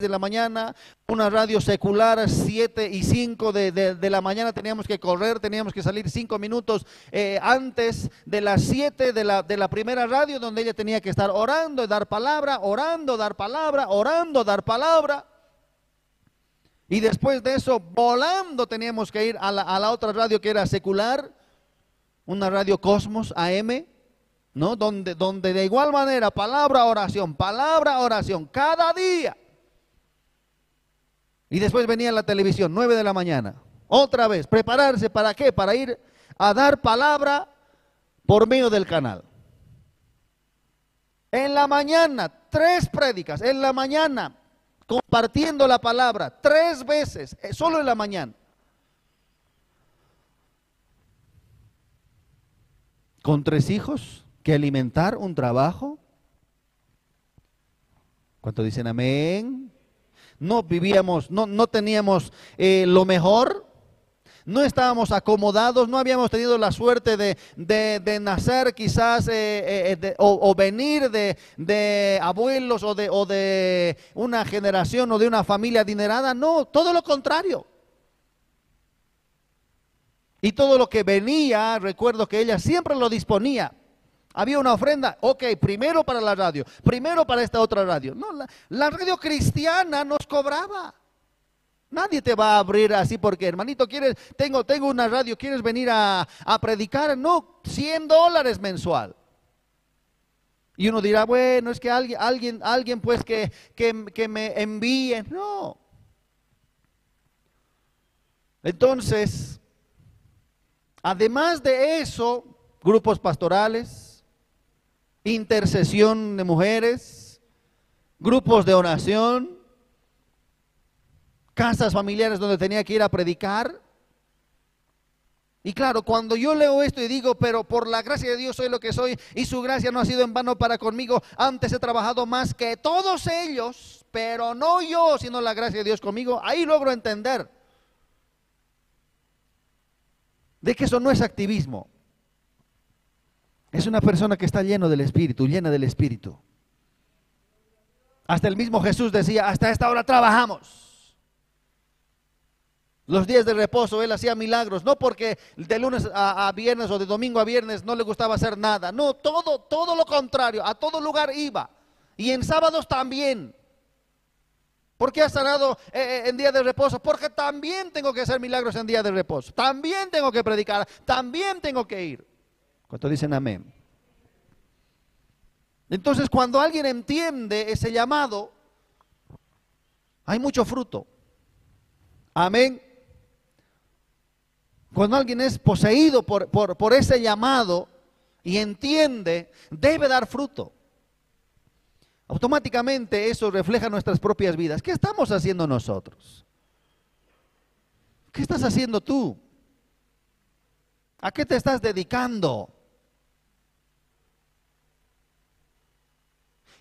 de la mañana, una radio secular 7 y 5 de, de, la mañana, teníamos que correr, teníamos que salir 5 minutos eh, antes de las 7 de la, de la primera radio, donde ella tenía que estar orando, dar palabra, orando, dar palabra, orando, dar palabra. Y después de eso, volando teníamos que ir a la, a la otra radio que era secular, una radio Cosmos AM, ¿no? Donde, donde de igual manera, palabra, oración, palabra, oración, cada día. Y después venía la televisión, 9 de la mañana. Otra vez, prepararse para qué? Para ir a dar palabra por medio del canal. En la mañana, tres prédicas, en la mañana, compartiendo la palabra, tres veces, eh, solo en la mañana. Con tres hijos, que alimentar, un trabajo. ¿Cuánto dicen amén? No vivíamos, no, no teníamos eh, lo mejor, no estábamos acomodados, no habíamos tenido la suerte de, nacer quizás eh, eh, o, venir de, abuelos o de, o de una generación o de una familia adinerada, no, todo lo contrario. Y todo lo que venía, recuerdo que ella siempre lo disponía había una ofrenda, ok, primero para la radio, primero para esta otra radio. La, radio cristiana nos cobraba. Nadie te va a abrir así porque, hermanito, quieres, tengo, tengo una radio, ¿quieres venir a, predicar? No, 100 dólares mensual. Y uno dirá, bueno, es que alguien, alguien, alguien pues que, que, que me envíe. No. Entonces, además de eso, grupos pastorales, intercesión de mujeres, grupos de oración, casas familiares donde tenía que ir a predicar. Y claro, cuando yo leo esto y digo, pero por la gracia de Dios soy lo que soy y su gracia no ha sido en vano para conmigo, antes he trabajado más que todos ellos, pero no yo, sino la gracia de Dios conmigo, ahí logro entender de que eso no es activismo. Es una persona que está lleno del Espíritu, llena del Espíritu. Hasta el mismo Jesús decía, hasta esta hora trabajamos. Los días de reposo Él hacía milagros, no porque de lunes a, viernes o de domingo a viernes no le gustaba hacer nada, no, todo, todo lo contrario, a todo lugar iba. Y en sábados también. ¿Por qué ha sanado eh, eh, en día de reposo? Porque también tengo que hacer milagros en día de reposo. También tengo que predicar. También tengo que ir. ¿Cuánto dicen amén? Entonces, cuando alguien entiende ese llamado, hay mucho fruto. Amén. Cuando alguien es poseído por, por, ese llamado y entiende, debe dar fruto. Automáticamente eso refleja nuestras propias vidas. ¿Qué estamos haciendo nosotros? ¿Qué estás haciendo tú? ¿A qué te estás dedicando?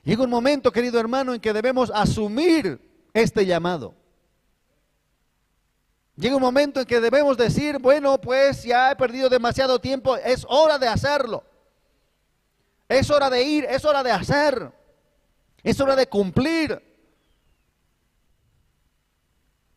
Llega un momento, querido hermano, en que debemos asumir este llamado. Llega un momento en que debemos decir, bueno, pues ya he perdido demasiado tiempo, es hora de hacerlo. Es hora de ir, es hora de hacer. Es hora de cumplir.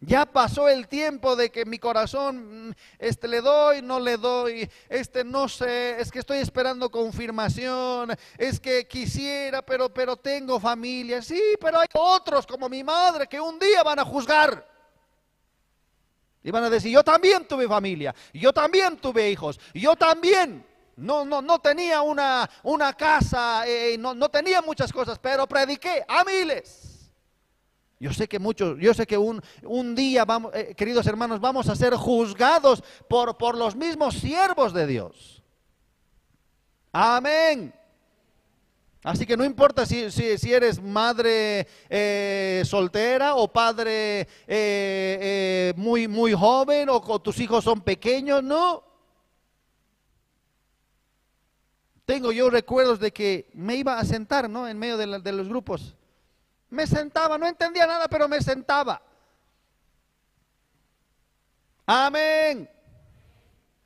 Ya pasó el tiempo de que mi corazón, mm, este le doy, no le doy, este no sé, es que estoy esperando confirmación, es que quisiera, pero, pero tengo familia. Sí, pero hay otros como mi madre que un día van a juzgar. Y van a decir, yo también tuve familia, yo también tuve hijos, yo también. No, no, no tenía una, una casa, eh, no, no tenía muchas cosas, pero prediqué a miles. Yo sé que muchos, yo sé que un, un día, eh, queridos hermanos, vamos a ser juzgados por, por los mismos siervos de Dios. Amén. Así que no importa si, si, eres madre eh, soltera o padre eh, muy, muy joven o, tus hijos son pequeños, no. Tengo yo recuerdos de que me iba a sentar ¿no? en medio de los grupos me sentaba, no entendía nada, pero me sentaba. Amén.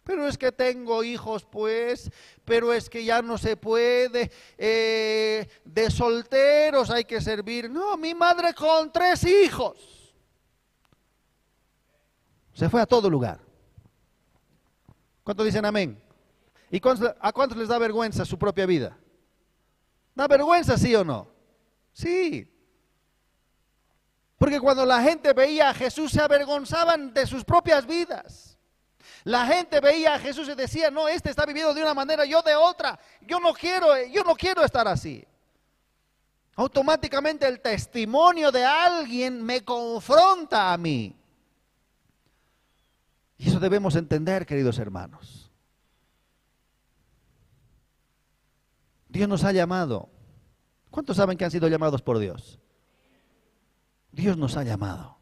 Pero es que tengo hijos, pues, pero es que ya no se puede. eh, de solteros hay que servir. No, mi madre con tres hijos. Se fue a todo lugar. ¿Cuántos dicen amén? ¿Y a cuántos les da vergüenza su propia vida? ¿Da vergüenza, sí o no? Sí. Porque cuando la gente veía a Jesús se avergonzaban de sus propias vidas. La gente veía a Jesús y decía, no, este está viviendo de una manera, yo de otra. Yo no quiero, yo no quiero estar así. Automáticamente el testimonio de alguien me confronta a mí. Y eso debemos entender, queridos hermanos. Dios nos ha llamado. ¿Cuántos saben que han sido llamados por Dios? Dios nos ha llamado.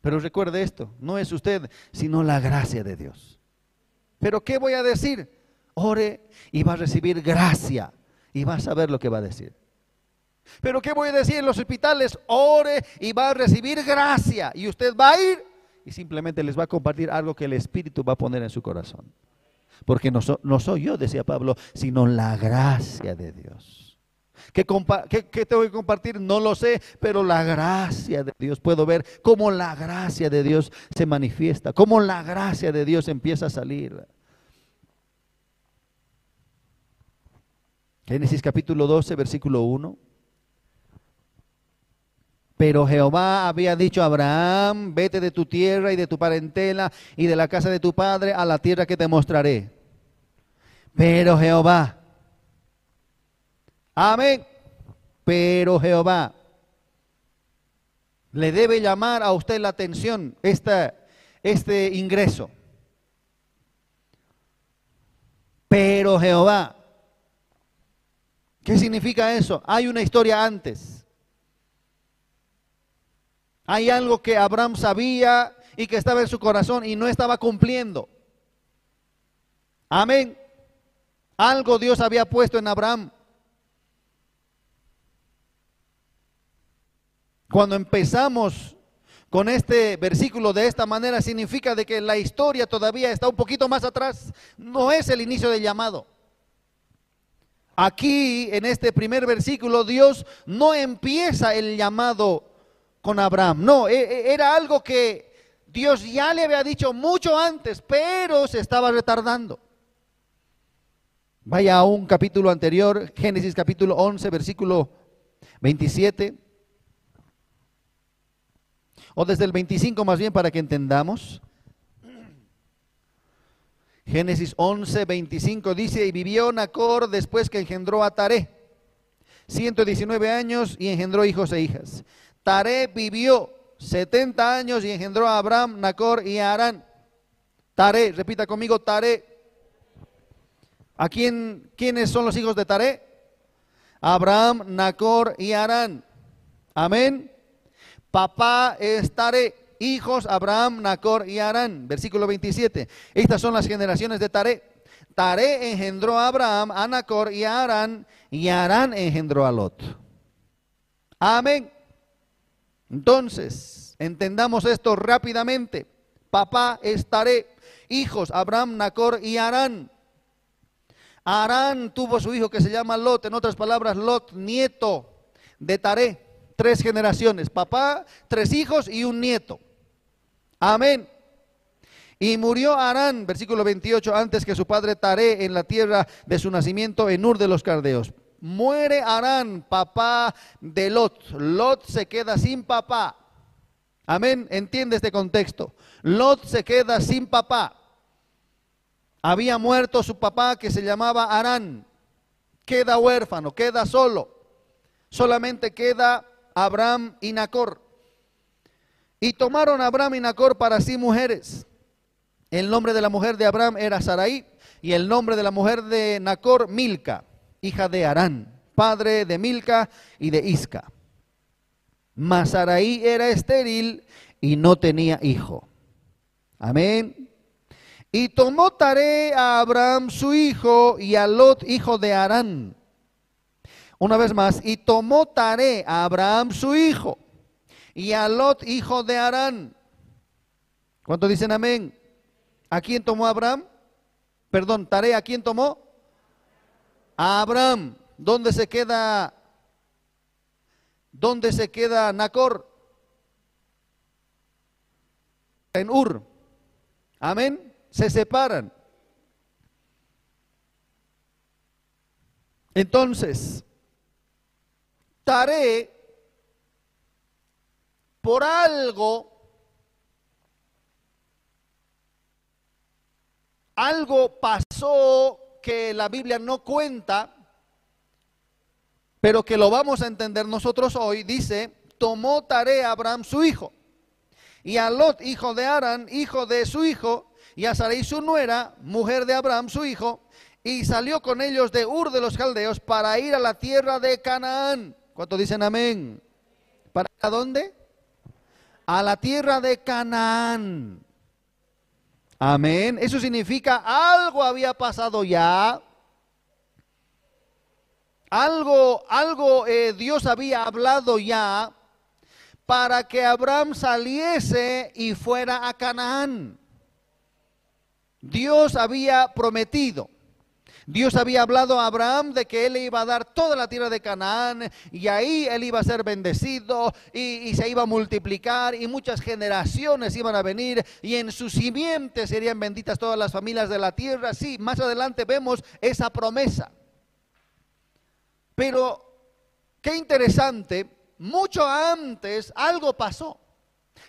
Pero recuerde esto, no es usted, sino la gracia de Dios. Pero ¿qué voy a decir? Ore y va a recibir gracia y va a saber lo que va a decir. Pero ¿qué voy a decir en los hospitales? Ore y va a recibir gracia y usted va a ir y simplemente les va a compartir algo que el Espíritu va a poner en su corazón. Porque no, no soy yo, decía Pablo, sino la gracia de Dios. ¿Qué, qué- qué tengo que compartir? No lo sé, pero la gracia de Dios. Puedo ver cómo la gracia de Dios se manifiesta, cómo la gracia de Dios empieza a salir. Génesis capítulo 12, versículo 1. Pero Jehová había dicho a Abraham, vete de tu tierra y de tu parentela y de la casa de tu padre a la tierra que te mostraré. Pero Jehová, amén, pero Jehová, le debe llamar a usted la atención este ingreso. Pero Jehová, ¿qué significa eso? Hay una historia antes. Hay algo que Abraham sabía y que estaba en su corazón y no estaba cumpliendo. Amén. Algo Dios había puesto en Abraham. Cuando empezamos con este versículo de esta manera, significa de que la historia todavía está un poquito más atrás. No es el inicio del llamado. Aquí, en este primer versículo, Dios no empieza el llamado con Abraham. No, e- e- era algo que Dios ya le había dicho mucho antes, pero se estaba retardando. Vaya a un capítulo anterior, Génesis capítulo 11, versículo 27. O desde el 25 más bien para que entendamos. Génesis 11, 25 dice, y vivió Nacor después que engendró a Taré, 119 años y engendró hijos e hijas. Taré vivió 70 años y engendró a Abraham, Nacor y a Arán. Taré, repita conmigo, Taré. ¿A quién, quiénes son los hijos de Taré? Abraham, Nacor y Arán. Amén. Papá es Taré, hijos Abraham, Nacor y Arán. Versículo 27. Estas son las generaciones de Taré. Taré engendró a Abraham, a Nacor y a Arán, y Arán engendró a Lot. Amén. Entonces, entendamos esto rápidamente. Papá es Taré, hijos Abraham, Nacor y Arán. Arán tuvo su hijo que se llama Lot, en otras palabras, Lot, nieto de Taré. Tres generaciones, papá, tres hijos y un nieto. Amén. Y murió Arán, versículo 28, antes que su padre Taré en la tierra de su nacimiento en Ur de los Cardeos. Muere Arán, papá de Lot. Lot se queda sin papá. Amén. Entiende este contexto. Lot se queda sin papá. Había muerto su papá que se llamaba Arán. Queda huérfano, queda solo. Solamente queda Abraham y Nacor. Y tomaron a Abraham y Nacor para sí mujeres. El nombre de la mujer de Abraham era Sarai y el nombre de la mujer de Nacor Milca, hija de Arán, padre de Milca y de Isca. Mas Sarai era estéril y no tenía hijo. Amén. Y tomó Taré a Abraham su hijo y a Lot hijo de Arán. Una vez más, y tomó Taré a Abraham su hijo y a Lot hijo de Arán. ¿Cuántos dicen amén? ¿A quién tomó Abraham? Perdón, Tare, ¿a quién tomó? A Abraham. ¿Dónde se queda? ¿Dónde se queda Nacor? En Ur. Amén. Se separan. Entonces, Tare, por algo, algo pasó que la Biblia no cuenta, pero que lo vamos a entender nosotros hoy, dice, tomó tarea Abraham su hijo, y a Lot, hijo de Arán, hijo de su hijo, y a Sarai su nuera, mujer de Abraham su hijo, y salió con ellos de Ur de los Caldeos para ir a la tierra de Canaán. ¿Cuántos dicen amén? ¿Para dónde? A la tierra de Canaán. Amén. Eso significa algo había pasado ya. Algo, algo eh, Dios había hablado ya para que Abraham saliese y fuera a Canaán. Dios había prometido. Dios había hablado a Abraham de que él le iba a dar toda la tierra de Canaán y ahí él iba a ser bendecido y, se iba a multiplicar y muchas generaciones iban a venir y en su simiente serían benditas todas las familias de la tierra. Sí, más adelante vemos esa promesa. Pero qué interesante, mucho antes algo pasó.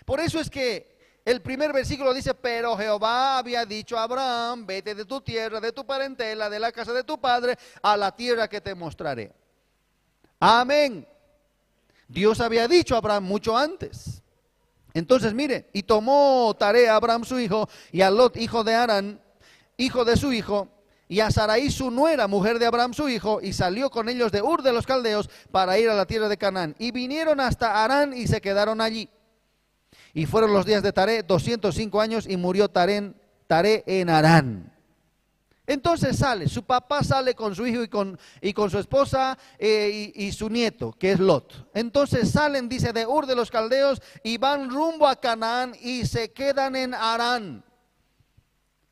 Por eso es que el primer versículo dice, pero Jehová había dicho a Abraham, vete de tu tierra, de tu parentela, de la casa de tu padre, a la tierra que te mostraré. Amén. Dios había dicho a Abraham mucho antes. Entonces, mire, y tomó tarea a Abraham su hijo, y a Lot, hijo de Arán, hijo de su hijo, y a Sarai su nuera, mujer de Abraham su hijo, y salió con ellos de Ur de los Caldeos para ir a la tierra de Canaán. Y vinieron hasta Arán y se quedaron allí. Y fueron los días de Taré 205 años y murió Taré, en Arán. Entonces sale, su papá sale con su hijo y con, y con su esposa eh, y, y, su nieto, que es Lot. Entonces salen, dice, de Ur de los Caldeos y van rumbo a Canaán y se quedan en Arán.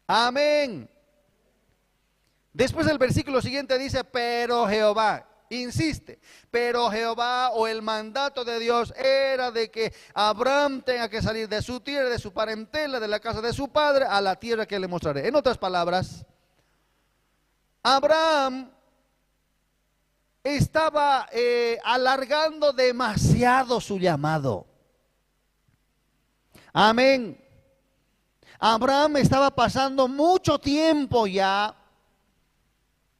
Amén. Después el versículo siguiente dice, pero Jehová, insiste. Pero Jehová o el mandato de Dios era de que Abraham tenga que salir de su tierra, de su parentela, de la casa de su padre, a la tierra que le mostraré. En otras palabras, Abraham estaba eh, alargando demasiado su llamado. Amén. Abraham estaba pasando mucho tiempo ya.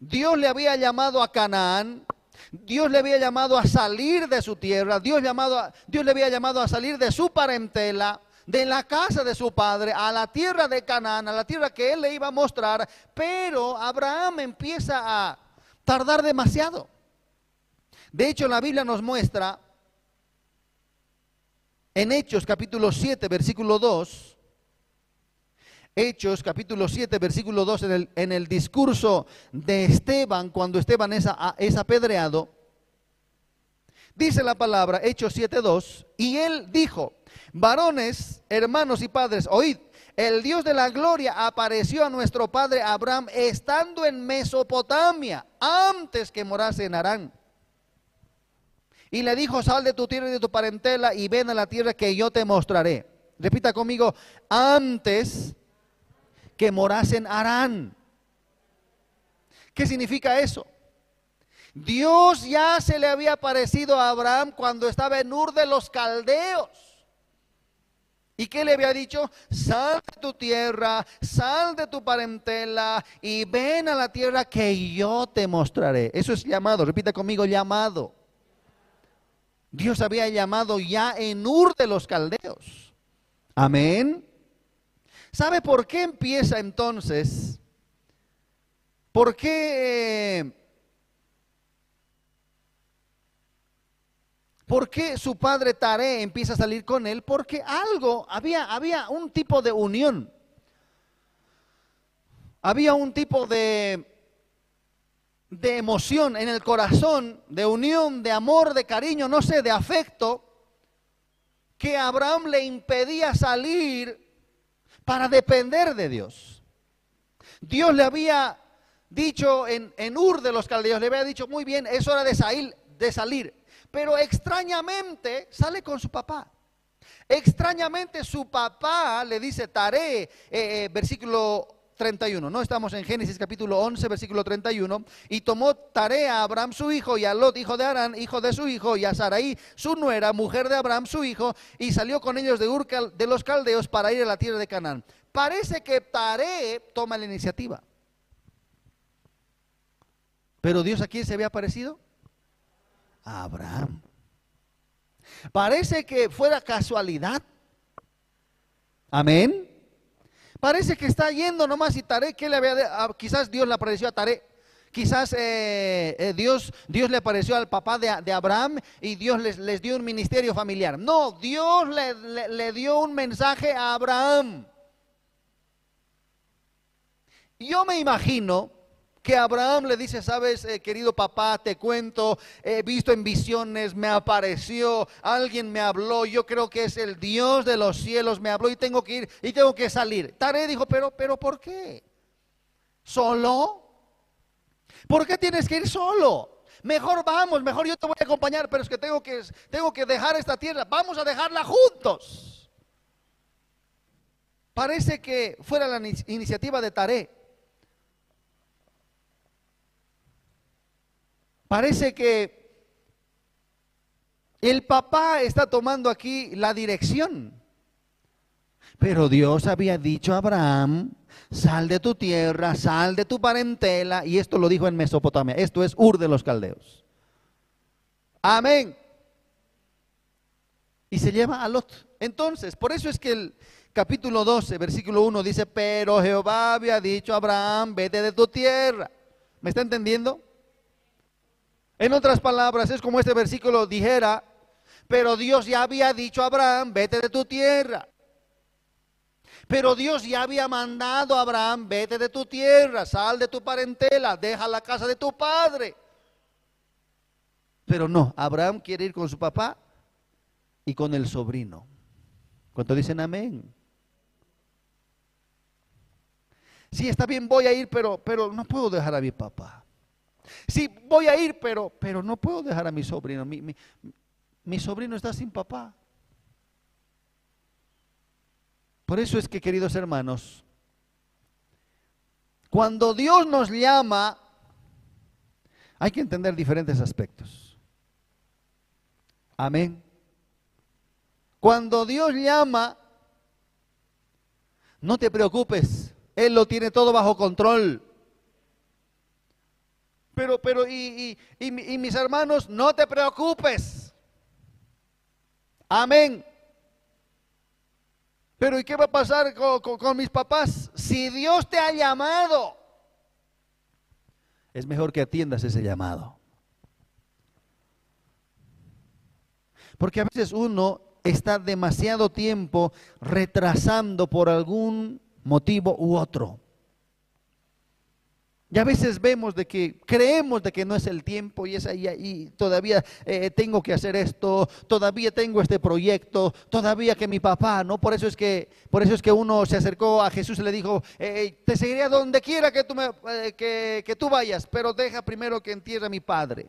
Dios le había llamado a Canaán Dios le había llamado a salir de su tierra, Dios, llamado Dios le había llamado a salir de su parentela, de la casa de su padre, a la tierra de Canaán, a la tierra que él le iba a mostrar, pero Abraham empieza a tardar demasiado. De hecho, la Biblia nos muestra en Hechos capítulo 7, versículo 2, Hechos capítulo 7, versículo 2, en el, en el discurso de Esteban, cuando Esteban es, es apedreado, dice la palabra, Hechos 7, 2, y él dijo, varones, hermanos y padres, oíd, el Dios de la gloria apareció a nuestro padre Abraham estando en Mesopotamia, antes que morase en Arán. Y le dijo, sal de tu tierra y de tu parentela y ven a la tierra que yo te mostraré. Repita conmigo, antes que morase en Arán. ¿Qué significa eso? Dios ya se le había aparecido a Abraham cuando estaba en Ur de los Caldeos. ¿Y qué le había dicho? Sal de tu tierra, sal de tu parentela y ven a la tierra que yo te mostraré. Eso es llamado, repita conmigo, llamado. Dios había llamado ya en Ur de los Caldeos. Amén. ¿Sabe por qué empieza entonces? ¿Por qué? ¿Por qué su padre Tare empieza a salir con él? Porque algo, había, había un tipo de unión. Había un tipo de, de emoción en el corazón, de unión, de amor, de cariño, no sé, de afecto, que Abraham le impedía salir para depender de Dios. Dios le había dicho en, Ur de los caldeos, le había dicho, muy bien, es hora de salir, de salir. Pero extrañamente sale con su papá. Extrañamente su papá le dice, Taré, eh, eh, versículo 31, ¿no? Estamos en Génesis capítulo 11, versículo 31. Y tomó tarea a Abraham su hijo y a Lot, hijo de Arán, hijo de su hijo, y a Sarai, su nuera, mujer de Abraham su hijo, y salió con ellos de Ur de los caldeos para ir a la tierra de Canaán. Parece que Taré toma la iniciativa. Pero Dios a quién se había aparecido? A Abraham. Parece que fuera casualidad. Amén. Parece que está yendo nomás y Taré, que le había, ah, quizás Dios le apareció a Taré. Quizás eh, eh, Dios, Dios le apareció al papá de, Abraham y Dios les, les, dio un ministerio familiar. No, Dios le, le dio un mensaje a Abraham. Yo me imagino que Abraham le dice, sabes, eh, querido papá, te cuento, he visto en visiones, me apareció, alguien me habló, yo creo que es el Dios de los cielos, me habló y tengo que ir y tengo que salir. Tare dijo, pero, pero ¿por qué? ¿Solo? ¿Por qué tienes que ir solo? Mejor vamos, mejor yo te voy a acompañar, pero es que tengo que, tengo que dejar esta tierra, vamos a dejarla juntos. Parece que fuera la iniciativa de Taré Parece que el papá está tomando aquí la dirección. Pero Dios había dicho a Abraham, sal de tu tierra, sal de tu parentela, y esto lo dijo en Mesopotamia, esto es Ur de los Caldeos. Amén. Y se lleva a Lot. Entonces, por eso es que el capítulo 12, versículo 1 dice, pero Jehová había dicho a Abraham, vete de tu tierra. ¿Me está entendiendo? En otras palabras, es como este versículo dijera, pero Dios ya había dicho a Abraham, vete de tu tierra. Pero Dios ya había mandado a Abraham, vete de tu tierra, sal de tu parentela, deja la casa de tu padre. Pero no, Abraham quiere ir con su papá y con el sobrino. ¿Cuánto dicen amén? Sí, está bien, voy a ir, pero, pero no puedo dejar a mi papá. Sí, voy a ir, pero, pero no puedo dejar a mi sobrino. Mi, mi sobrino está sin papá. Por eso es que, queridos hermanos, cuando Dios nos llama, hay que entender diferentes aspectos. Amén. Cuando Dios llama, no te preocupes, Él lo tiene todo bajo control. Pero, pero, y, mis hermanos, no te preocupes. Amén. Pero ¿y qué va a pasar con, con, mis papás? Si Dios te ha llamado, es mejor que atiendas ese llamado. Porque a veces uno está demasiado tiempo retrasando por algún motivo u otro. Y a veces vemos de que creemos de que no es el tiempo y es ahí, ahí todavía eh, tengo que hacer esto, todavía tengo este proyecto, todavía que mi papá, ¿no? Por eso es que, por eso es que uno se acercó a Jesús y le dijo, te seguiré a donde quiera que tú, me, eh, que, que tú vayas, pero deja primero que entierre a mi padre.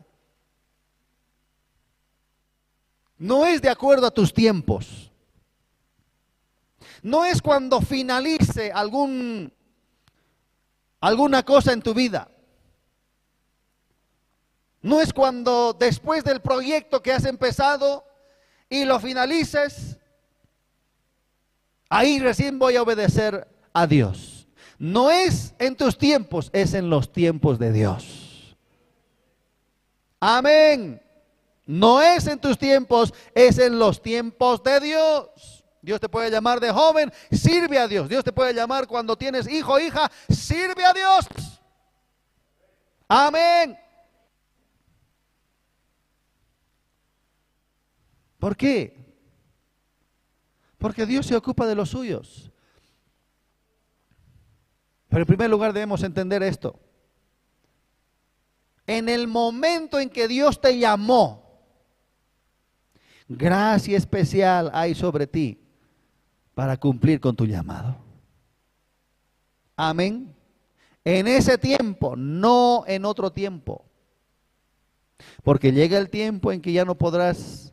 No es de acuerdo a tus tiempos. No es cuando finalice algún alguna cosa en tu vida. No es cuando después del proyecto que has empezado y lo finalices, ahí recién voy a obedecer a Dios. No es en tus tiempos, es en los tiempos de Dios. Amén. No es en tus tiempos, es en los tiempos de Dios. Dios te puede llamar de joven, sirve a Dios. Dios te puede llamar cuando tienes hijo o hija, sirve a Dios. Amén. ¿Por qué? Porque Dios se ocupa de los suyos. Pero en primer lugar debemos entender esto. En el momento en que Dios te llamó, gracia especial hay sobre ti para cumplir con tu llamado. Amén. En ese tiempo, no en otro tiempo. Porque llega el tiempo en que ya no podrás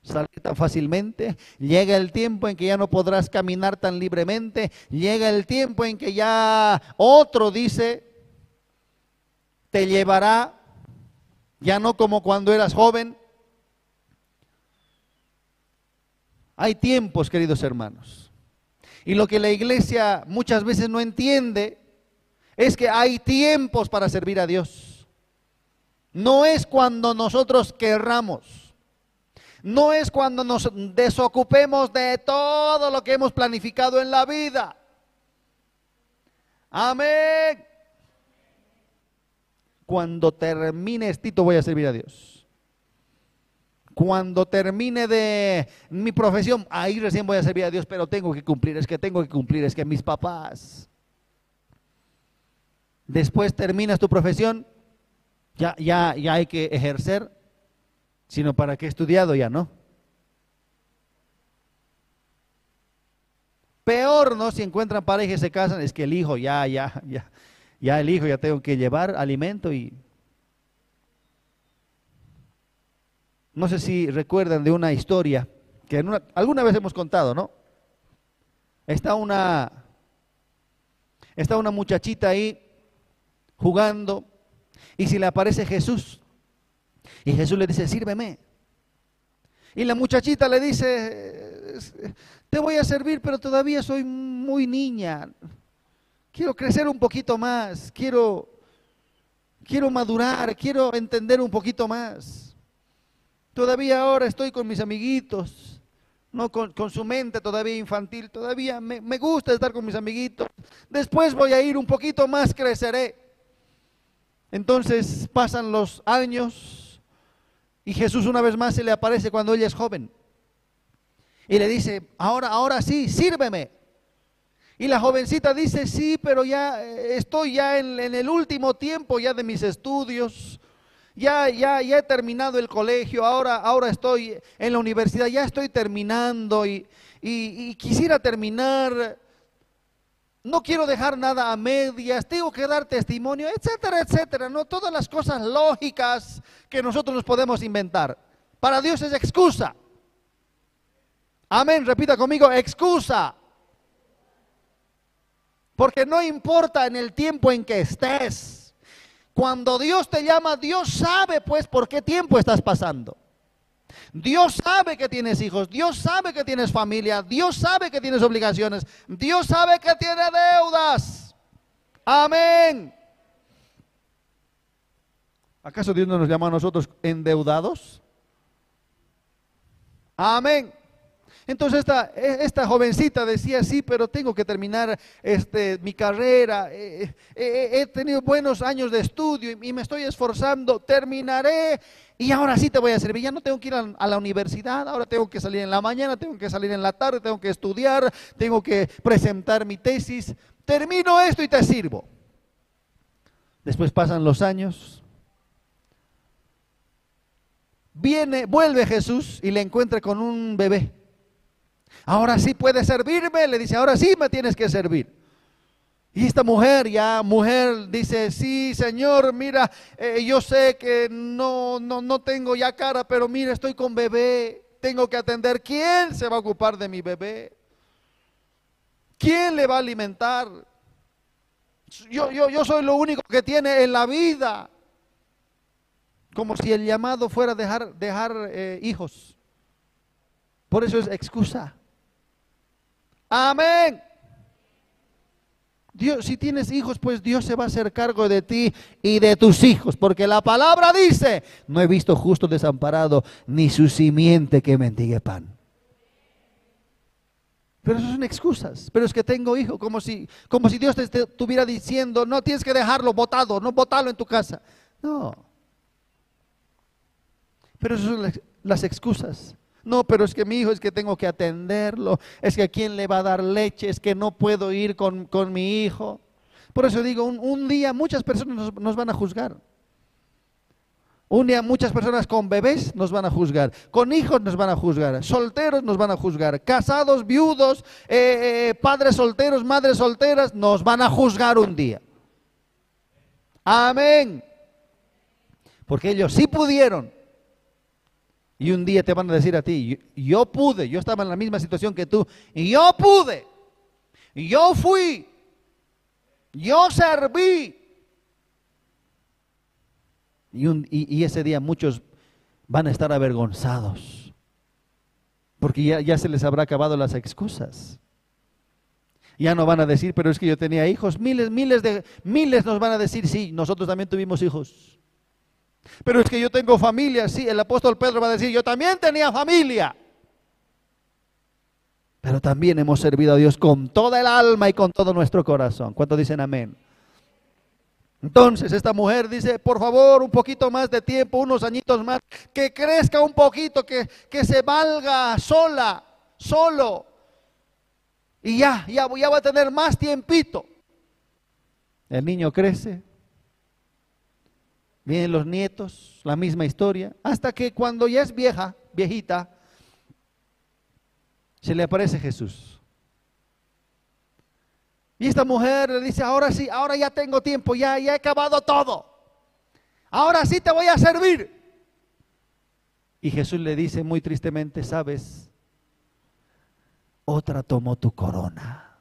salir tan fácilmente, llega el tiempo en que ya no podrás caminar tan libremente, llega el tiempo en que ya otro dice, te llevará, ya no como cuando eras joven. Hay tiempos, queridos hermanos. Y lo que la iglesia muchas veces no entiende es que hay tiempos para servir a Dios. No es cuando nosotros querramos. No es cuando nos desocupemos de todo lo que hemos planificado en la vida. Amén. Cuando termine Tito voy a servir a Dios. Cuando termine de mi profesión, ahí recién voy a servir a Dios, pero tengo que cumplir, es que tengo que cumplir, es que mis papás. Después terminas tu profesión, ya, ya, ya hay que ejercer sino para qué he estudiado ya, ¿no? Peor, ¿no? Si encuentran pareja y se casan, es que el hijo, ya, ya, ya, ya el hijo ya tengo que llevar alimento y... No sé si recuerdan de una historia que alguna vez hemos contado, ¿no? Está una, está una muchachita ahí jugando y si le aparece Jesús, y Jesús le dice, sírveme. Y la muchachita le dice, te voy a servir, pero todavía soy muy niña. Quiero crecer un poquito más, quiero, quiero madurar, quiero entender un poquito más. Todavía ahora estoy con mis amiguitos, no con, su mente todavía infantil, todavía me, me gusta estar con mis amiguitos. Después voy a ir un poquito más, creceré. Entonces pasan los años, y Jesús una vez más se le aparece cuando ella es joven. Y le dice, ahora, ahora sí, sírveme. Y la jovencita dice, sí, pero ya eh, estoy ya en, el último tiempo ya de mis estudios. Ya, ya, ya he terminado el colegio, ahora, ahora estoy en la universidad, ya estoy terminando y, quisiera terminar no quiero dejar nada a medias, tengo que dar testimonio, etcétera, etcétera. No todas las cosas lógicas que nosotros nos podemos inventar. Para Dios es excusa. Amén, repita conmigo, excusa. Porque no importa en el tiempo en que estés. Cuando Dios te llama, Dios sabe pues por qué tiempo estás pasando. Dios sabe que tienes hijos, Dios sabe que tienes familia, Dios sabe que tienes obligaciones, Dios sabe que tienes deudas. Amén. ¿Acaso Dios no nos llama a nosotros endeudados? Amén. Entonces esta, e, esta jovencita decía, sí, pero tengo que terminar este, mi carrera, eh, eh, he tenido buenos años de estudio y, me estoy esforzando, terminaré y ahora sí te voy a servir. Ya no tengo que ir a, la universidad, ahora tengo que salir en la mañana, tengo que salir en la tarde, tengo que estudiar, tengo que presentar mi tesis. Termino esto y te sirvo. Después pasan los años. Viene, vuelve Jesús y le encuentra con un bebé. Ahora sí puedes servirme, le dice, ahora sí me tienes que servir. Y esta mujer, ya mujer, dice, sí, Señor, mira, eh, yo sé que no, no, no tengo ya cara, pero mira, estoy con bebé, tengo que atender. ¿Quién se va a ocupar de mi bebé? ¿Quién le va a alimentar? Yo, yo, yo soy lo único que tiene en la vida. Como si el llamado fuera dejar, dejar eh, hijos. Por eso es excusa. Amén. Dios, si tienes hijos, pues Dios se va a hacer cargo de ti y de tus hijos, porque la palabra dice, no he visto justo desamparado, ni su simiente que mendigue pan. Pero eso son excusas. Pero es que tengo hijo, como si, como si Dios te estuviera diciendo, no tienes que dejarlo botado, no botarlo en tu casa. No. Pero eso son las excusas. No, pero es que mi hijo es que tengo que atenderlo, es que quién le va a dar leche, es que no puedo ir con, mi hijo. Por eso digo, un, día muchas personas nos, van a juzgar. Un día muchas personas con bebés nos van a juzgar, con hijos nos van a juzgar, solteros nos van a juzgar, casados, viudos, eh, eh, padres solteros, madres solteras, nos van a juzgar un día. Amén. Porque ellos sí pudieron. Y un día te van a decir a ti, yo, pude, yo estaba en la misma situación que tú, y yo pude, yo fui, yo serví. Y, y, ese día muchos van a estar avergonzados, porque ya, ya se les habrá acabado las excusas. Ya no van a decir, pero es que yo tenía hijos, miles, miles de, miles nos van a decir, sí, nosotros también tuvimos hijos. Pero es que yo tengo familia, sí, el apóstol Pedro va a decir, yo también tenía familia. Pero también hemos servido a Dios con toda el alma y con todo nuestro corazón. ¿Cuántos dicen amén? Entonces esta mujer dice, por favor, un poquito más de tiempo, unos añitos más, que crezca un poquito, que, que se valga sola, solo. Y ya, ya, ya va a tener más tiempito. El niño crece, vienen los nietos, la misma historia, hasta que cuando ya es vieja, viejita, se le aparece Jesús. Y esta mujer le dice, ahora sí, ahora ya tengo tiempo, ya, ya he acabado todo. Ahora sí te voy a servir. Y Jesús le dice muy tristemente, sabes, otra tomó tu corona.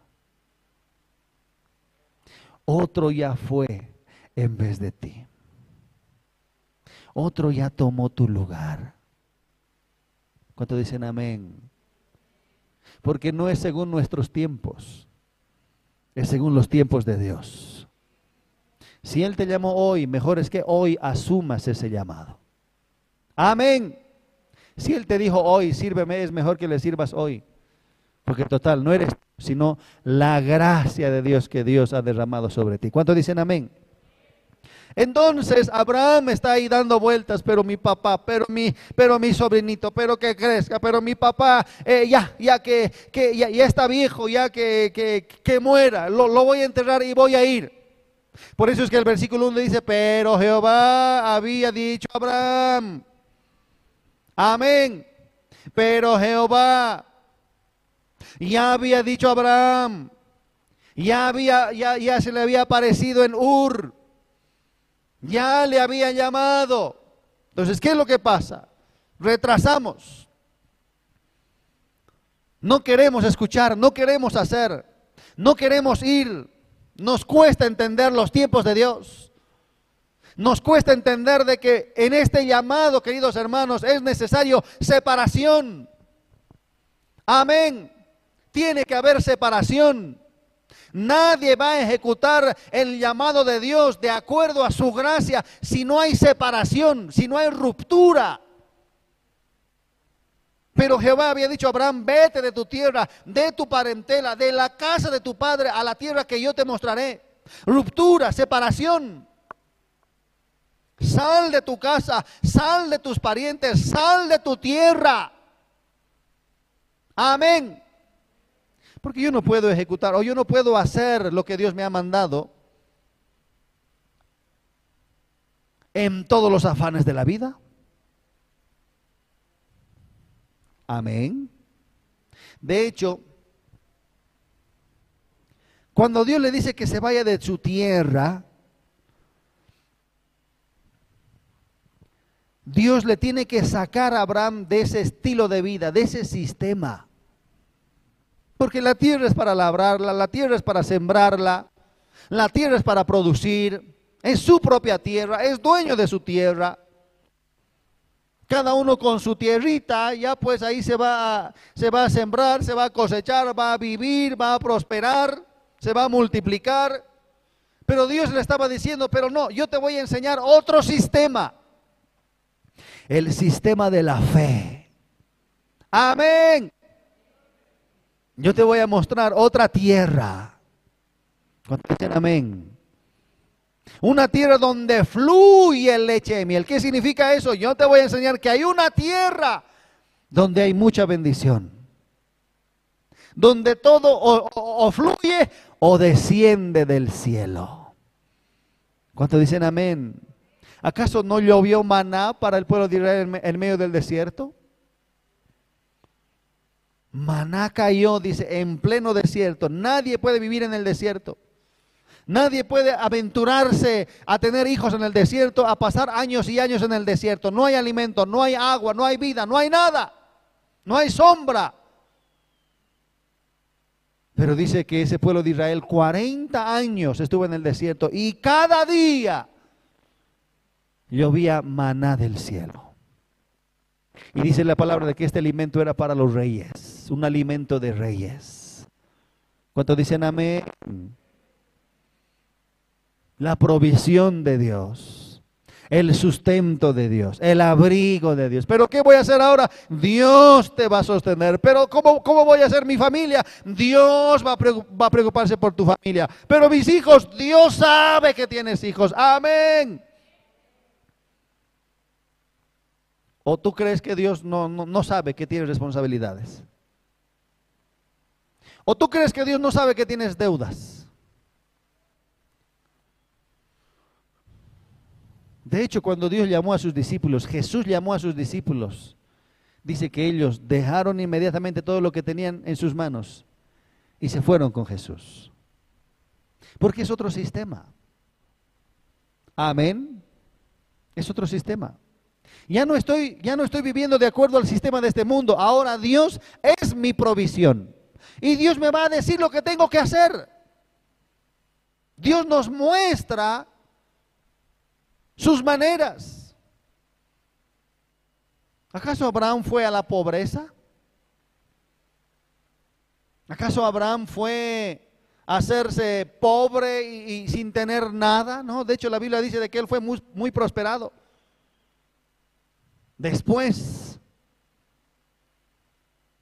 Otro ya fue en vez de ti otro ya tomó tu lugar. ¿Cuánto dicen amén? Porque no es según nuestros tiempos, es según los tiempos de Dios. Si Él te llamó hoy, mejor es que hoy asumas ese llamado. Amén. Si Él te dijo hoy, sírveme, es mejor que le sirvas hoy. Porque total, no eres, sino la gracia de Dios que Dios ha derramado sobre ti. ¿Cuánto dicen amén? Entonces Abraham está ahí dando vueltas, pero mi papá, pero mi, pero mi sobrinito, pero que crezca, pero mi papá, eh, ya, ya que, que ya, está viejo, ya que, que, que muera, lo, lo, voy a enterrar y voy a ir. Por eso es que el versículo 1 dice, pero Jehová había dicho a Abraham, amén, pero Jehová ya había dicho a Abraham, ya, había, ya, ya se le había aparecido en Ur ya le habían llamado. Entonces, ¿qué es lo que pasa? Retrasamos. No queremos escuchar, no queremos hacer, no queremos ir. Nos cuesta entender los tiempos de Dios. Nos cuesta entender de que en este llamado, queridos hermanos, es necesario separación. Amén. Tiene que haber separación. Nadie va a ejecutar el llamado de Dios de acuerdo a su gracia si no hay separación, si no hay ruptura. Pero Jehová había dicho a Abraham, vete de tu tierra, de tu parentela, de la casa de tu padre a la tierra que yo te mostraré. Ruptura, separación. Sal de tu casa, sal de tus parientes, sal de tu tierra. Amén. Porque yo no puedo ejecutar o yo no puedo hacer lo que Dios me ha mandado en todos los afanes de la vida. Amén. De hecho, cuando Dios le dice que se vaya de su tierra, Dios le tiene que sacar a Abraham de ese estilo de vida, de ese sistema. Porque la tierra es para labrarla, la tierra es para sembrarla, la tierra es para producir, es su propia tierra, es dueño de su tierra. Cada uno con su tierrita, ya pues ahí se va, se va a sembrar, se va a cosechar, va a vivir, va a prosperar, se va a multiplicar. Pero Dios le estaba diciendo, pero no, yo te voy a enseñar otro sistema. El sistema de la fe. Amén. Yo te voy a mostrar otra tierra. amén. Una tierra donde fluye leche y miel. ¿Qué significa eso? Yo te voy a enseñar que hay una tierra donde hay mucha bendición. Donde todo o, fluye o desciende del cielo. ¿Cuántos dicen amén? ¿Acaso no llovió maná para el pueblo de Israel en medio del desierto? Maná cayó, dice, en pleno desierto. Nadie puede vivir en el desierto. Nadie puede aventurarse a tener hijos en el desierto, a pasar años y años en el desierto. No hay alimento, no hay agua, no hay vida, no hay nada. No hay sombra. Pero dice que ese pueblo de Israel 40 años estuvo en el desierto y cada día llovía maná del cielo. Y dice la palabra de que este alimento era para los reyes, un alimento de reyes. ¿Cuántos dicen amén? La provisión de Dios, el sustento de Dios, el abrigo de Dios. Pero ¿qué voy a hacer ahora? Dios te va a sostener. Pero ¿cómo, cómo voy a hacer mi familia? Dios va a preocuparse por tu familia. Pero mis hijos, Dios sabe que tienes hijos. Amén. ¿O tú crees que Dios no, sabe que tienes responsabilidades? ¿O tú crees que Dios no sabe que tienes deudas? De hecho, cuando Dios llamó a sus discípulos, Jesús llamó a sus discípulos, dice que ellos dejaron inmediatamente todo lo que tenían en sus manos y se fueron con Jesús. Porque es otro sistema. Amén. Es otro sistema. Ya no estoy, ya no estoy viviendo de acuerdo al sistema de este mundo. Ahora Dios es mi provisión. Y Dios me va a decir lo que tengo que hacer. Dios nos muestra sus maneras. ¿Acaso Abraham fue a la pobreza? ¿Acaso Abraham fue a hacerse pobre y, sin tener nada? No, de hecho la Biblia dice de que él fue muy, muy prosperado después.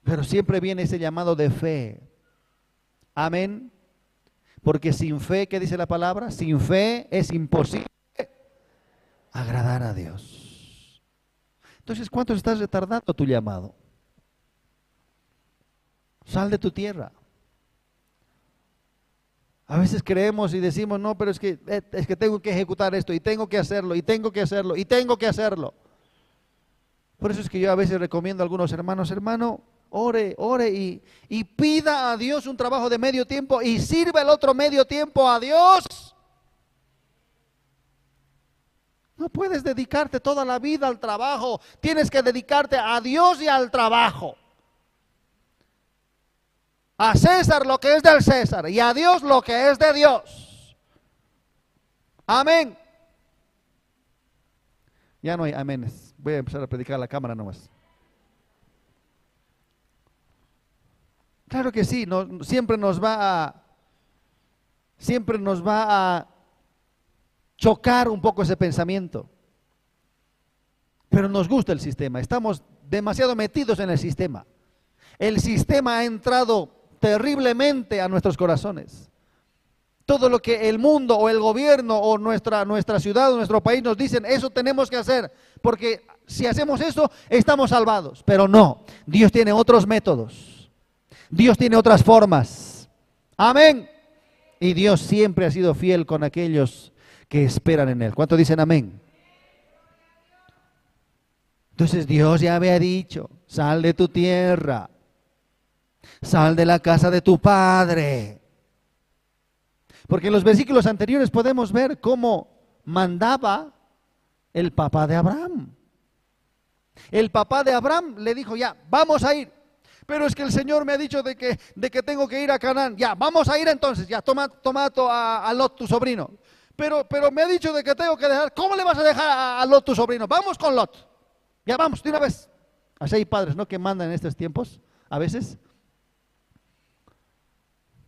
Pero siempre viene ese llamado de fe. Amén. Porque sin fe, ¿qué dice la palabra? Sin fe es imposible agradar a Dios. Entonces, ¿cuánto estás retardando tu llamado? Sal de tu tierra. A veces creemos y decimos, no, pero es que, eh, es que tengo que ejecutar esto y tengo que hacerlo y tengo que hacerlo y tengo que hacerlo. Por eso es que yo a veces recomiendo a algunos hermanos, hermano, ore, ore y, pida a Dios un trabajo de medio tiempo y sirva el otro medio tiempo a Dios. No puedes dedicarte toda la vida al trabajo, tienes que dedicarte a Dios y al trabajo. A César lo que es del César y a Dios lo que es de Dios. Amén. Ya no hay aménes. Voy a empezar a predicar a la cámara nomás. Claro que sí, siempre nos va a siempre nos va a chocar un poco ese pensamiento. Pero nos gusta el sistema, estamos demasiado metidos en el sistema. El sistema ha entrado terriblemente a nuestros corazones. Todo lo que el mundo o el gobierno o nuestra, nuestra ciudad o nuestro país nos dicen, eso tenemos que hacer, porque si hacemos eso, estamos salvados. Pero no, Dios tiene otros métodos. Dios tiene otras formas. Amén. Y Dios siempre ha sido fiel con aquellos que esperan en Él. ¿Cuánto dicen amén? Entonces Dios ya había dicho, sal de tu tierra, sal de la casa de tu padre. Porque en los versículos anteriores podemos ver cómo mandaba el papá de Abraham. El papá de Abraham le dijo, ya, vamos a ir. Pero es que el Señor me ha dicho de que, de que tengo que ir a Canaán. Ya, vamos a ir entonces. Ya, toma, toma a, a, Lot, tu sobrino. Pero, pero me ha dicho de que tengo que dejar. ¿Cómo le vas a dejar a, Lot, tu sobrino? Vamos con Lot. Ya, vamos, de una vez. Así hay padres, ¿no? Que mandan en estos tiempos, a veces.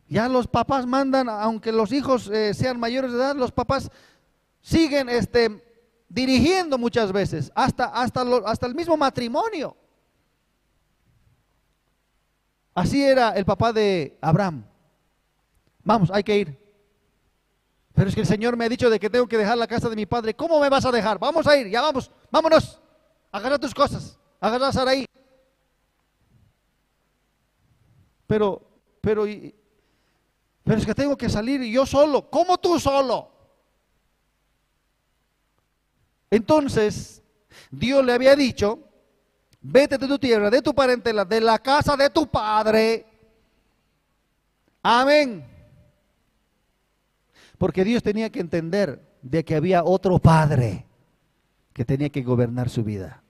Ya los papás mandan, aunque los hijos eh, sean mayores de edad, los papás siguen este, dirigiendo muchas veces, hasta, hasta, hasta el mismo matrimonio. Así era el papá de Abraham. Vamos, hay que ir. Pero es que el Señor me ha dicho de que tengo que dejar la casa de mi padre. ¿Cómo me vas a dejar? Vamos a ir, ya vamos, vámonos. Agarra tus cosas, agarra a Saraí. Pero, pero, pero es que tengo que salir yo solo. ¿Cómo tú solo? Entonces, Dios le había dicho, vete de tu tierra, de tu parentela, de la casa de tu padre. Amén. Porque Dios tenía que entender de que había otro padre que tenía que gobernar su vida.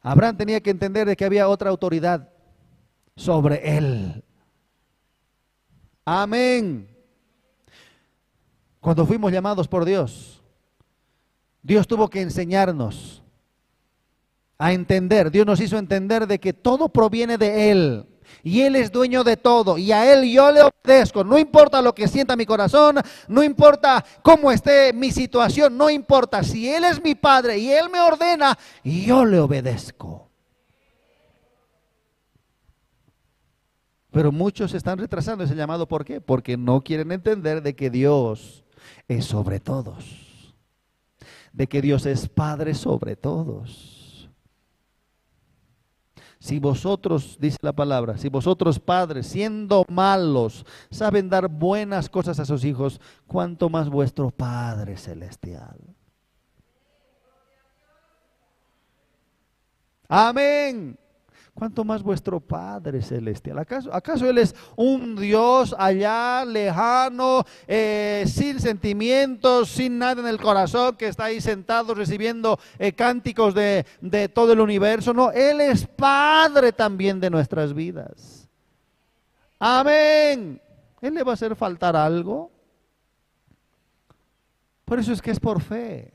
Abraham tenía que entender de que había otra autoridad sobre él. Amén. Cuando fuimos llamados por Dios, Dios tuvo que enseñarnos a entender. Dios nos hizo entender de que todo proviene de Él. Y Él es dueño de todo. Y a Él yo le obedezco. No importa lo que sienta mi corazón. No importa cómo esté mi situación. No importa. Si Él es mi Padre y Él me ordena, yo le obedezco. Pero muchos están retrasando ese llamado. ¿Por qué? Porque no quieren entender de que Dios es sobre todos. De que Dios es Padre sobre todos. Si vosotros, dice la palabra, si vosotros padres, siendo malos, saben dar buenas cosas a sus hijos, cuánto más vuestro Padre celestial. Amén. ¿Cuánto más vuestro Padre Celestial? ¿Acaso, acaso Él es un Dios allá, lejano, eh, sin sentimientos, sin nada en el corazón, que está ahí sentado recibiendo eh, cánticos de, de todo el universo? No, Él es Padre también de nuestras vidas. Amén. ¿Él le va a hacer faltar algo? Por eso es que es por fe.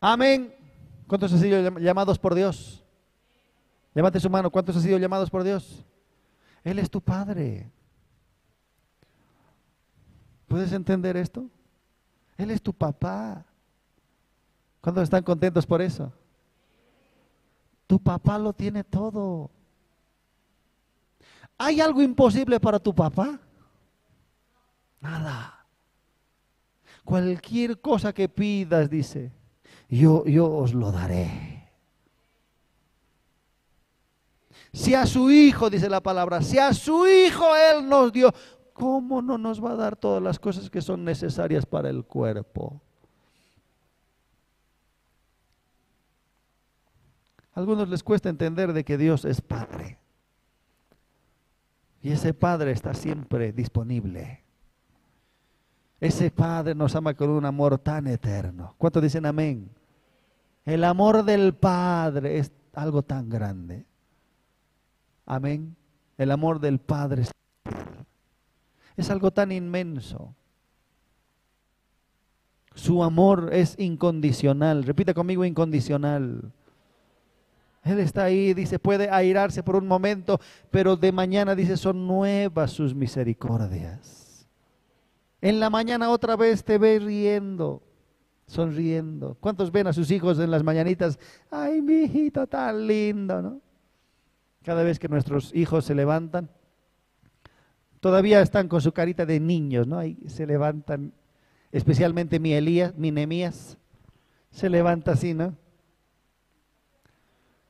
Amén. ¿Cuántos han sido llamados por Dios? Levante su mano, ¿cuántos han sido llamados por Dios? Él es tu Padre. ¿Puedes entender esto? Él es tu papá. ¿Cuántos están contentos por eso? Tu papá lo tiene todo. ¿Hay algo imposible para tu papá? Nada. Cualquier cosa que pidas, dice, yo, yo os lo daré. Si a su Hijo, dice la palabra, si a su Hijo Él nos dio, ¿cómo no nos va a dar todas las cosas que son necesarias para el cuerpo? A algunos les cuesta entender de que Dios es Padre. Y ese Padre está siempre disponible. Ese Padre nos ama con un amor tan eterno. ¿Cuántos dicen amén? El amor del Padre es algo tan grande. Amén. El amor del Padre es algo tan inmenso. Su amor es incondicional. Repita conmigo, incondicional. Él está ahí, dice, puede airarse por un momento, pero de mañana dice, son nuevas sus misericordias. En la mañana otra vez te ve riendo, sonriendo. ¿Cuántos ven a sus hijos en las mañanitas? Ay, mi hijito tan lindo, ¿no? Cada vez que nuestros hijos se levantan, todavía están con su carita de niños, ¿no? Ahí se levantan, especialmente mi Elías, mi Nemías, se levanta así, ¿no?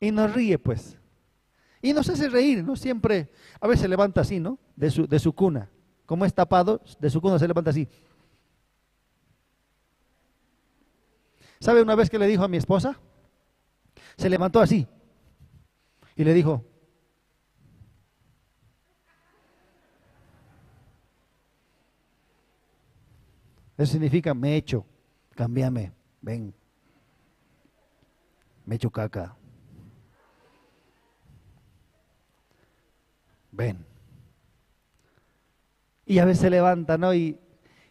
Y nos ríe, pues. Y nos hace reír, ¿no? Siempre, a veces se levanta así, ¿no? De su, de su cuna. Como es tapado, de su cuna se levanta así. ¿Sabe una vez que le dijo a mi esposa? Se levantó así. Y le dijo, Eso significa me echo, cámbiame, ven. Me echo caca. Ven. Y a veces se levanta, ¿no? Y,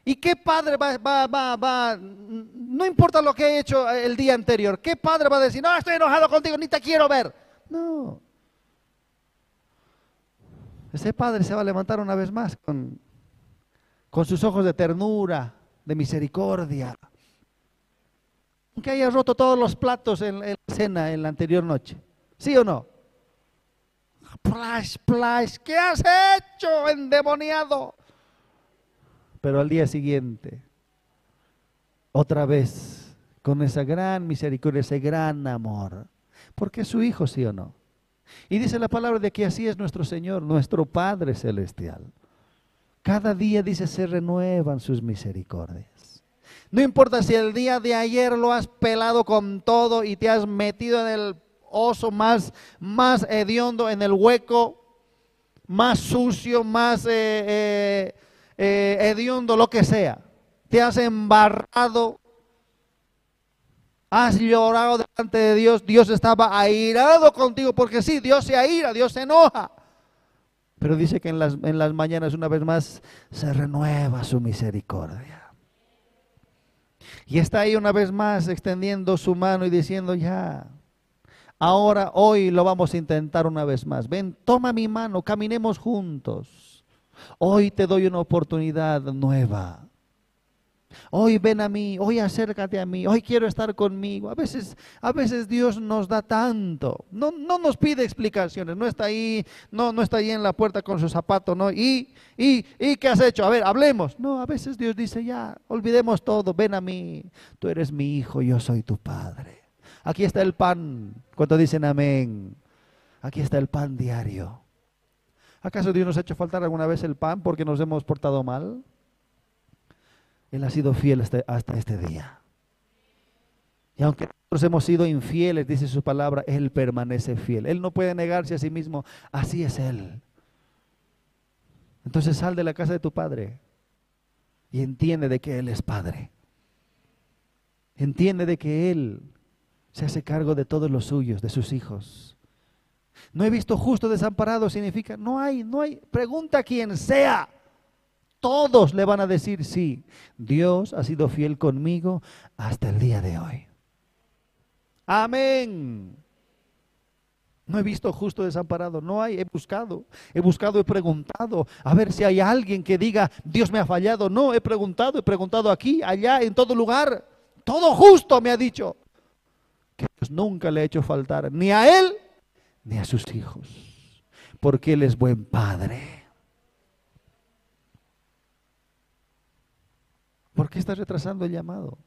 ¿y qué padre va, va, va, va, no importa lo que he hecho el día anterior, qué padre va a decir, no, estoy enojado contigo, ni te quiero ver? No. Ese padre se va a levantar una vez más con, con sus ojos de ternura, de misericordia. Aunque haya roto todos los platos en, la cena en la anterior noche. ¿Sí o no? Plash, plash, ¿qué has hecho, endemoniado? Pero al día siguiente, otra vez, con esa gran misericordia, ese gran amor, porque es su Hijo, ¿sí o no? Y dice la palabra de que así es nuestro Señor, nuestro Padre Celestial. Cada día, dice, se renuevan sus misericordias. No importa si el día de ayer lo has pelado con todo y te has metido en el oso más, más hediondo, en el hueco más sucio, más eh, eh, eh, hediondo, lo que sea. Te has embarrado, has llorado delante de Dios, Dios estaba airado contigo, porque sí, Dios se aira, Dios se enoja. Pero dice que en las, en las mañanas una vez más se renueva su misericordia. Y está ahí una vez más extendiendo su mano y diciendo, ya, ahora, hoy lo vamos a intentar una vez más. Ven, toma mi mano, caminemos juntos. Hoy te doy una oportunidad nueva. Hoy ven a mí, hoy acércate a mí, hoy quiero estar conmigo. A veces, a veces Dios nos da tanto. No, no nos pide explicaciones, no está ahí, no, no está ahí en la puerta con su zapato, ¿no? ¿Y, y, y qué has hecho? A ver, hablemos. No, a veces Dios dice, ya, olvidemos todo, ven a mí. Tú eres mi hijo, yo soy tu padre. Aquí está el pan. cuando dicen amén? Aquí está el pan diario. ¿Acaso Dios nos ha hecho faltar alguna vez el pan porque nos hemos portado mal? Él ha sido fiel hasta, este día. Y aunque nosotros hemos sido infieles, dice su palabra, Él permanece fiel. Él no puede negarse a sí mismo. Así es Él. Entonces sal de la casa de tu Padre y entiende de que Él es Padre. Entiende de que Él se hace cargo de todos los suyos, de sus hijos. No he visto justo desamparado significa, no hay, no hay. Pregunta a quien sea. Todos le van a decir, sí, Dios ha sido fiel conmigo hasta el día de hoy. Amén. No he visto justo desamparado, no hay, he buscado, he buscado, he preguntado, a ver si hay alguien que diga, Dios me ha fallado. No, he preguntado, he preguntado aquí, allá, en todo lugar. Todo justo me ha dicho que Dios nunca le ha hecho faltar ni a él ni a sus hijos, porque Él es buen padre. ¿Por qué estás retrasando el llamado?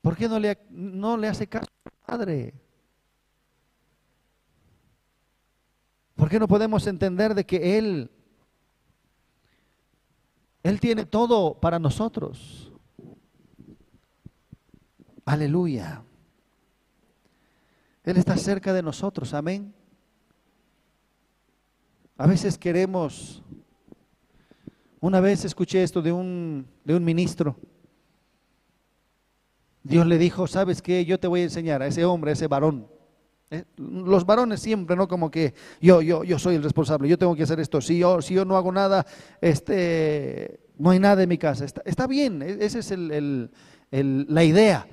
¿Por qué no le, no le hace caso al Padre? ¿Por qué no podemos entender de que Él, Él tiene todo para nosotros? Aleluya. Él está cerca de nosotros, amén. A veces queremos una vez escuché esto de un, de un ministro. Dios le dijo, ¿sabes qué? Yo te voy a enseñar a ese hombre, a ese varón. ¿Eh? Los varones siempre, ¿no? Como que yo, yo, yo soy el responsable, yo tengo que hacer esto. Si yo, si yo no hago nada, este, no hay nada en mi casa. Está, bien, e, esa es el, la idea.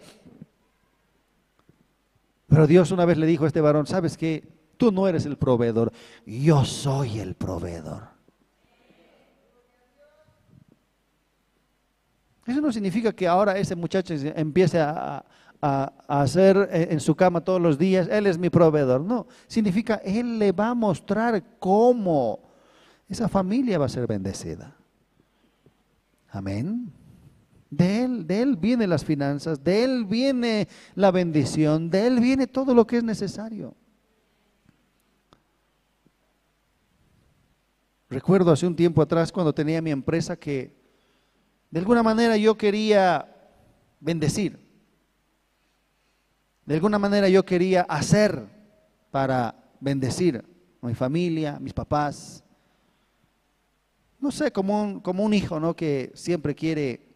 Pero Dios una vez le dijo a este varón, ¿sabes qué? Tú no eres el proveedor, yo soy el proveedor. Eso no significa que ahora ese muchacho empiece a, hacer en su cama todos los días, Él es mi proveedor. No, significa Él le va a mostrar cómo esa familia va a ser bendecida. Amén. De Él, de Él vienen las finanzas, de Él viene la bendición, de Él viene todo lo que es necesario. Recuerdo hace un tiempo atrás cuando tenía mi empresa que de alguna manera yo quería bendecir. De alguna manera yo quería hacer para bendecir a mi familia, a mis papás. No sé, como un, como un hijo, ¿no? Que siempre quiere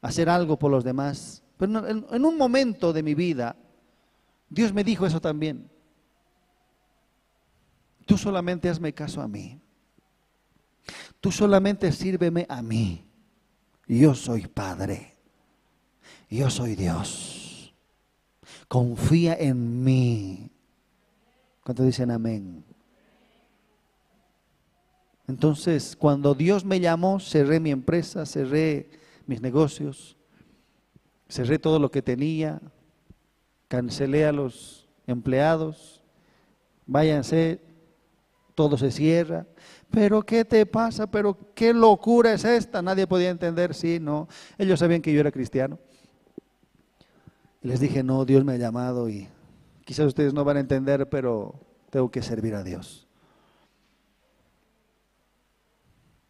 hacer algo por los demás. Pero en, en un momento de mi vida, Dios me dijo eso también. Tú solamente hazme caso a mí. Tú solamente sírveme a mí. Yo soy Padre. Yo soy Dios. Confía en mí. ¿Cuántos dicen amén? Entonces, cuando Dios me llamó, cerré mi empresa, cerré mis negocios, cerré todo lo que tenía, cancelé a los empleados, váyanse, todo se cierra, pero ¿qué te pasa? ¿Pero qué locura es esta? Nadie podía entender, sí, no. Ellos sabían que yo era cristiano. Y les dije, no, Dios me ha llamado y quizás ustedes no van a entender, pero tengo que servir a Dios.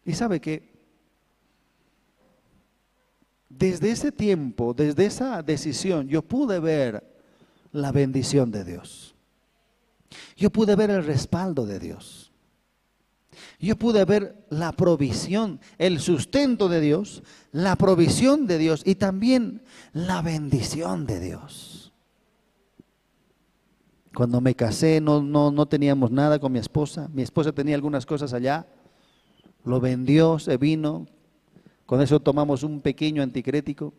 Y sabe que desde ese tiempo, desde esa decisión, yo pude ver la bendición de Dios. Yo pude ver el respaldo de Dios. Yo pude ver la provisión, el sustento de Dios, la provisión de Dios y también la bendición de Dios. Cuando me casé no, no, no teníamos nada con mi esposa. Mi esposa tenía algunas cosas allá. Lo vendió, se vino. Con eso tomamos un pequeño anticrético.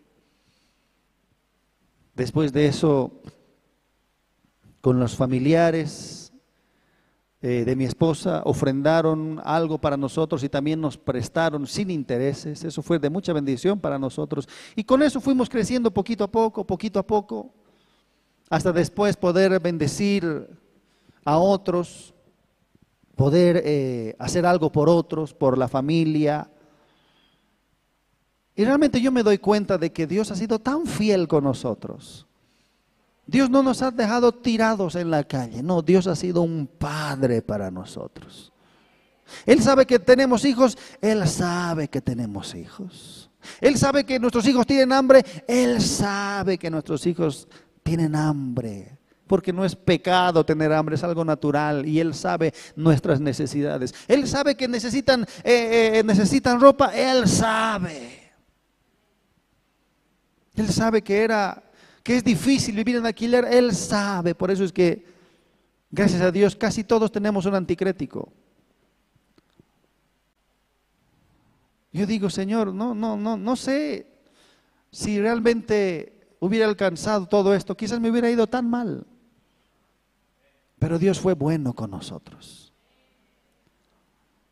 Después de eso con los familiares eh, de mi esposa, ofrendaron algo para nosotros y también nos prestaron sin intereses. Eso fue de mucha bendición para nosotros. Y con eso fuimos creciendo poquito a poco, poquito a poco, hasta después poder bendecir a otros, poder eh, hacer algo por otros, por la familia. Y realmente yo me doy cuenta de que Dios ha sido tan fiel con nosotros Dios no nos ha dejado tirados en la calle, no, Dios ha sido un padre para nosotros. Él sabe que tenemos hijos, Él sabe que tenemos hijos. Él sabe que nuestros hijos tienen hambre, Él sabe que nuestros hijos tienen hambre. Porque no es pecado tener hambre, es algo natural y Él sabe nuestras necesidades. Él sabe que necesitan, eh, eh, necesitan ropa, Él sabe. Él sabe que era que es difícil vivir en alquiler, Él sabe. Por eso es que, gracias a Dios, casi todos tenemos un anticrético. Yo digo, Señor, no, no, no, no sé si realmente hubiera alcanzado todo esto. Quizás me hubiera ido tan mal. Pero Dios fue bueno con nosotros.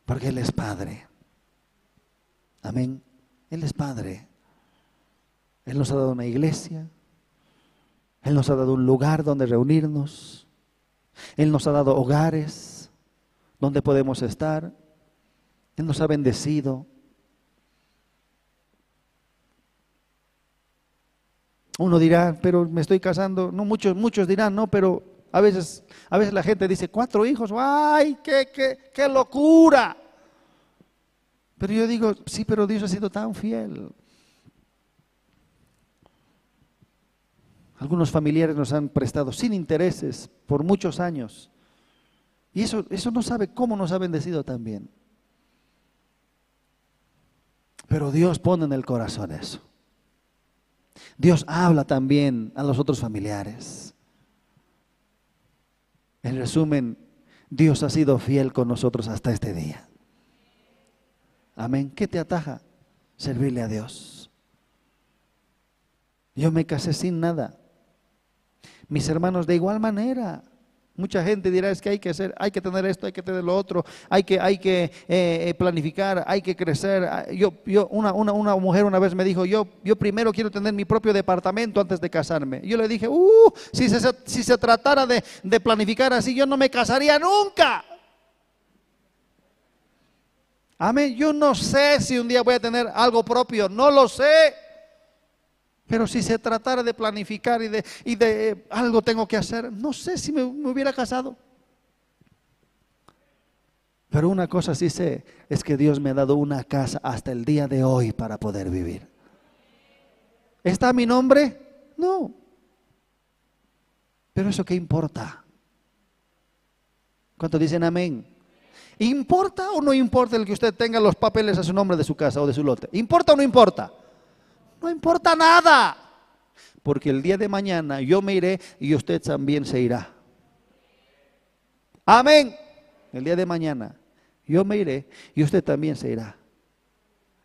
Porque Él es Padre. Amén. Él es Padre. Él nos ha dado una iglesia, él nos ha dado un lugar donde reunirnos. Él nos ha dado hogares donde podemos estar. Él nos ha bendecido. Uno dirá, pero me estoy casando. No, muchos, muchos dirán, no, pero a veces, a veces la gente dice, cuatro hijos, ¡ay, qué, qué, qué locura! Pero yo digo, sí, pero Dios ha sido tan fiel. Algunos familiares nos han prestado sin intereses por muchos años. Y eso, eso no sabe cómo nos ha bendecido también. Pero Dios pone en el corazón eso. Dios habla también a los otros familiares. En resumen, Dios ha sido fiel con nosotros hasta este día. Amén. ¿Qué te ataja? Servirle a Dios. Yo me casé sin nada. Mis hermanos, de igual manera. Mucha gente dirá es que hay que hacer, hay que tener esto, hay que tener lo otro, hay que, hay que eh, eh, planificar, hay que crecer. Ah, yo, yo, una, una, una, mujer una vez me dijo, yo, yo primero quiero tener mi propio departamento antes de casarme. Yo le dije, uh, si se, si se tratara de, de planificar así, yo no me casaría nunca. Amén. Yo no sé si un día voy a tener algo propio, no lo sé. Pero si se tratara de planificar y de, eh, algo tengo que hacer, no sé si me, hubiera casado. Pero una cosa sí sé, es que Dios me ha dado una casa hasta el día de hoy para poder vivir. ¿Está mi nombre? No. Pero eso qué importa? ¿Cuántos dicen amén? ¿Importa o no importa el que usted tenga los papeles a su nombre de su casa o de su lote? ¿Importa o no importa? No importa nada. Porque el día de mañana yo me iré y usted también se irá. Amén. El día de mañana yo me iré y usted también se irá.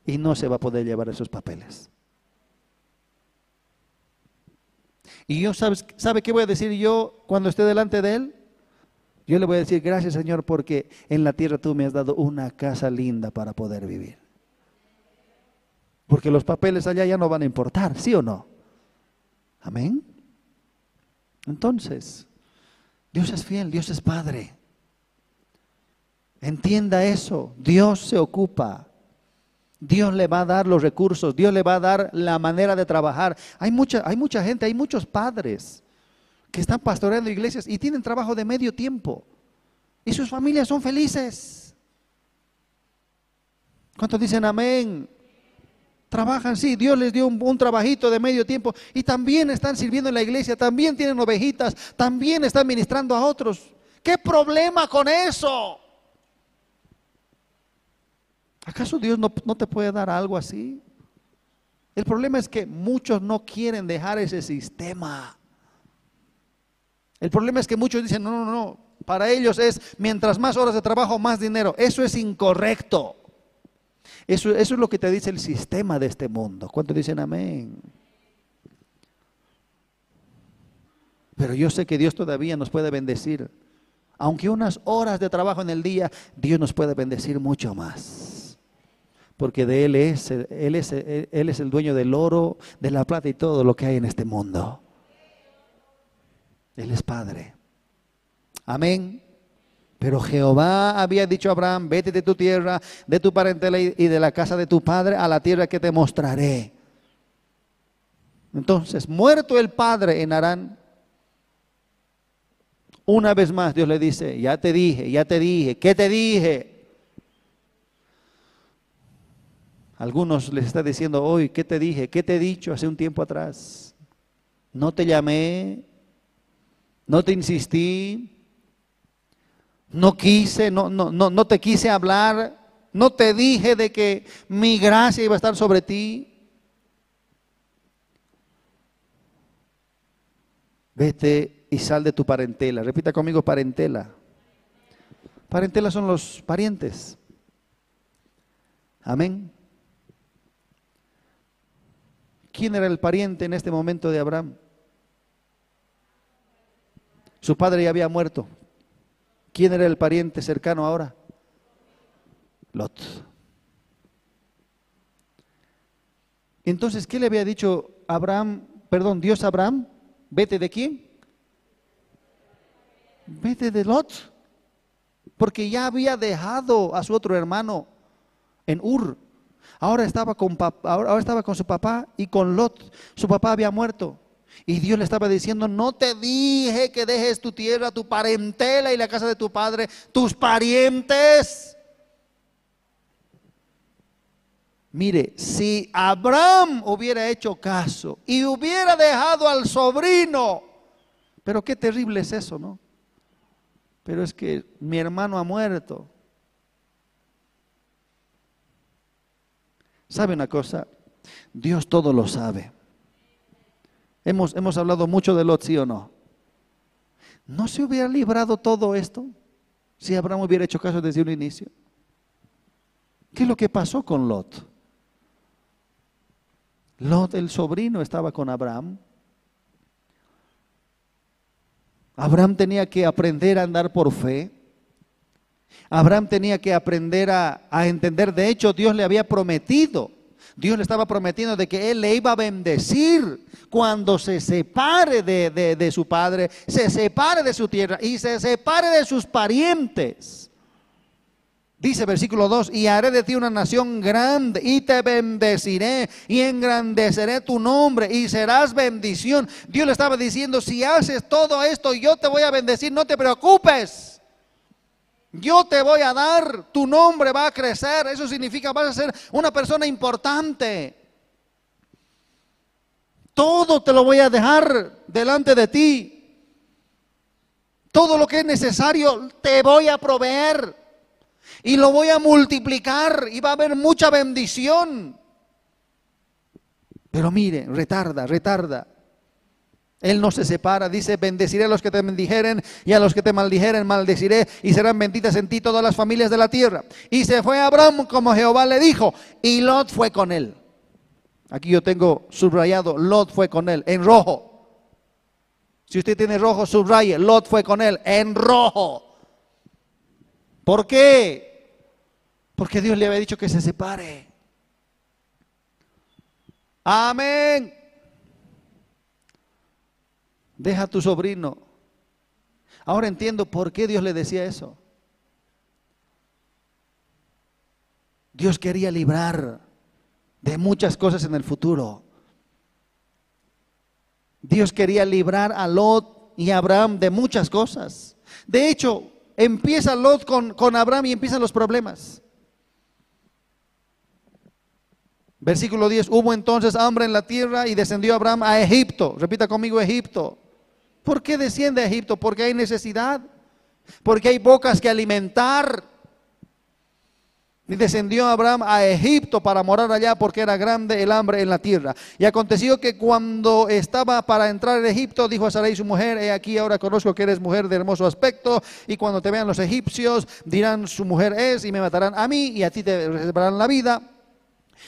Y no se va a poder llevar esos papeles. Y yo, ¿sabe, ¿sabe qué voy a decir yo cuando esté delante de Él? Yo le voy a decir, gracias Señor, porque en la tierra tú me has dado una casa linda para poder vivir. Porque los papeles allá ya no van a importar, ¿sí o no? Amén. Entonces, Dios es fiel, Dios es Padre. Entienda eso, Dios se ocupa. Dios le va a dar los recursos, Dios le va a dar la manera de trabajar. Hay mucha, hay mucha gente, hay muchos padres que están pastoreando iglesias y tienen trabajo de medio tiempo. Y sus familias son felices. ¿Cuántos dicen amén? Trabajan, sí, Dios les dio un, trabajito de medio tiempo y también están sirviendo en la iglesia, también tienen ovejitas, también están ministrando a otros. ¿Qué problema con eso? ¿Acaso Dios no, no te puede dar algo así? El problema es que muchos no quieren dejar ese sistema. El problema es que muchos dicen, no, no, no, para ellos es mientras más horas de trabajo, más dinero. Eso es incorrecto. Eso, es lo que te dice el sistema de este mundo. ¿Cuántos dicen amén? Pero yo sé que Dios todavía nos puede bendecir. Aunque unas horas de trabajo en el día, Dios nos puede bendecir mucho más. Porque de Él es, Él es el dueño del oro, de la plata y todo lo que hay en este mundo. Él es Padre. Amén. Pero Jehová había dicho a Abraham, vete de tu tierra, de tu parentela y de la casa de tu padre a la tierra que te mostraré. Entonces, muerto el padre en Arán, una vez más Dios le dice, ya te dije, ya te dije, ¿qué te dije? Algunos les está diciendo hoy, ¿qué te dije? ¿Qué te he dicho hace un tiempo atrás? No te llamé, no te insistí, no quise, no, no, no, no te quise hablar, no te dije de que mi gracia iba a estar sobre ti. Vete y sal de tu parentela. Repita conmigo parentela. Parentela son los parientes. Amén. ¿Quién era el pariente en este momento de Abraham? Su padre ya había muerto. ¿Quién era el pariente cercano ahora? Lot. Entonces, ¿qué le había dicho Abraham, perdón, Dios Abraham? ¿Vete de quién? Vete de Lot. Porque ya había dejado a su otro hermano en Ur. Ahora estaba con, ahora estaba con su papá y con Lot. Su papá había muerto. Y Dios le estaba diciendo, no te dije que dejes tu tierra, tu parentela y la casa de tu padre, tus parientes. Mire, si Abraham hubiera hecho caso y hubiera dejado al sobrino, pero qué terrible es eso, ¿no? Pero es que mi hermano ha muerto. ¿Sabe una cosa? Dios todo lo sabe. Hemos, hemos hablado mucho de Lot, ¿sí o no? ¿No se hubiera librado todo esto si Abraham hubiera hecho caso desde un inicio? ¿Qué es lo que pasó con Lot? Lot, el sobrino, estaba con Abraham. Abraham tenía que aprender a andar por fe. Abraham tenía que aprender a, a, entender. De hecho, Dios le había prometido Dios le estaba prometiendo de que Él le iba a bendecir cuando se separe de, su padre, se separe de su tierra y se separe de sus parientes. Dice versículo 2, y haré de ti una nación grande y te bendeciré y engrandeceré tu nombre y serás bendición. Dios le estaba diciendo, si haces todo esto, yo te voy a bendecir, no te preocupes. Yo te voy a dar, tu nombre va a crecer, eso significa vas a ser una persona importante. Todo te lo voy a dejar delante de ti. Todo lo que es necesario te voy a proveer y lo voy a multiplicar y va a haber mucha bendición. Pero mire, retarda, retarda. Él no se separa, dice, bendeciré a los que te bendijeren y a los que te maldijeren maldeciré y serán benditas en ti todas las familias de la tierra. Y se fue Abraham como Jehová le dijo y Lot fue con él. Aquí yo tengo subrayado, Lot fue con él, en rojo. Si usted tiene rojo, subraye, Lot fue con él, en rojo. ¿Por qué? Porque Dios le había dicho que se separe. Amén. Deja a tu sobrino. Ahora entiendo por qué Dios le decía eso. Dios quería librar de muchas cosas en el futuro. Dios quería librar a Lot y a Abraham de muchas cosas. De hecho, empieza Lot con, con Abraham y empiezan los problemas. Versículo 10, hubo entonces hambre en la tierra y descendió Abraham a Egipto. Repita conmigo Egipto. ¿Por qué desciende a Egipto? Porque hay necesidad, porque hay bocas que alimentar. Y descendió Abraham a Egipto para morar allá porque era grande el hambre en la tierra. Y aconteció que cuando estaba para entrar en Egipto, dijo a Sarai su mujer, he aquí ahora conozco que eres mujer de hermoso aspecto, y cuando te vean los egipcios dirán su mujer es y me matarán a mí y a ti te reservarán la vida.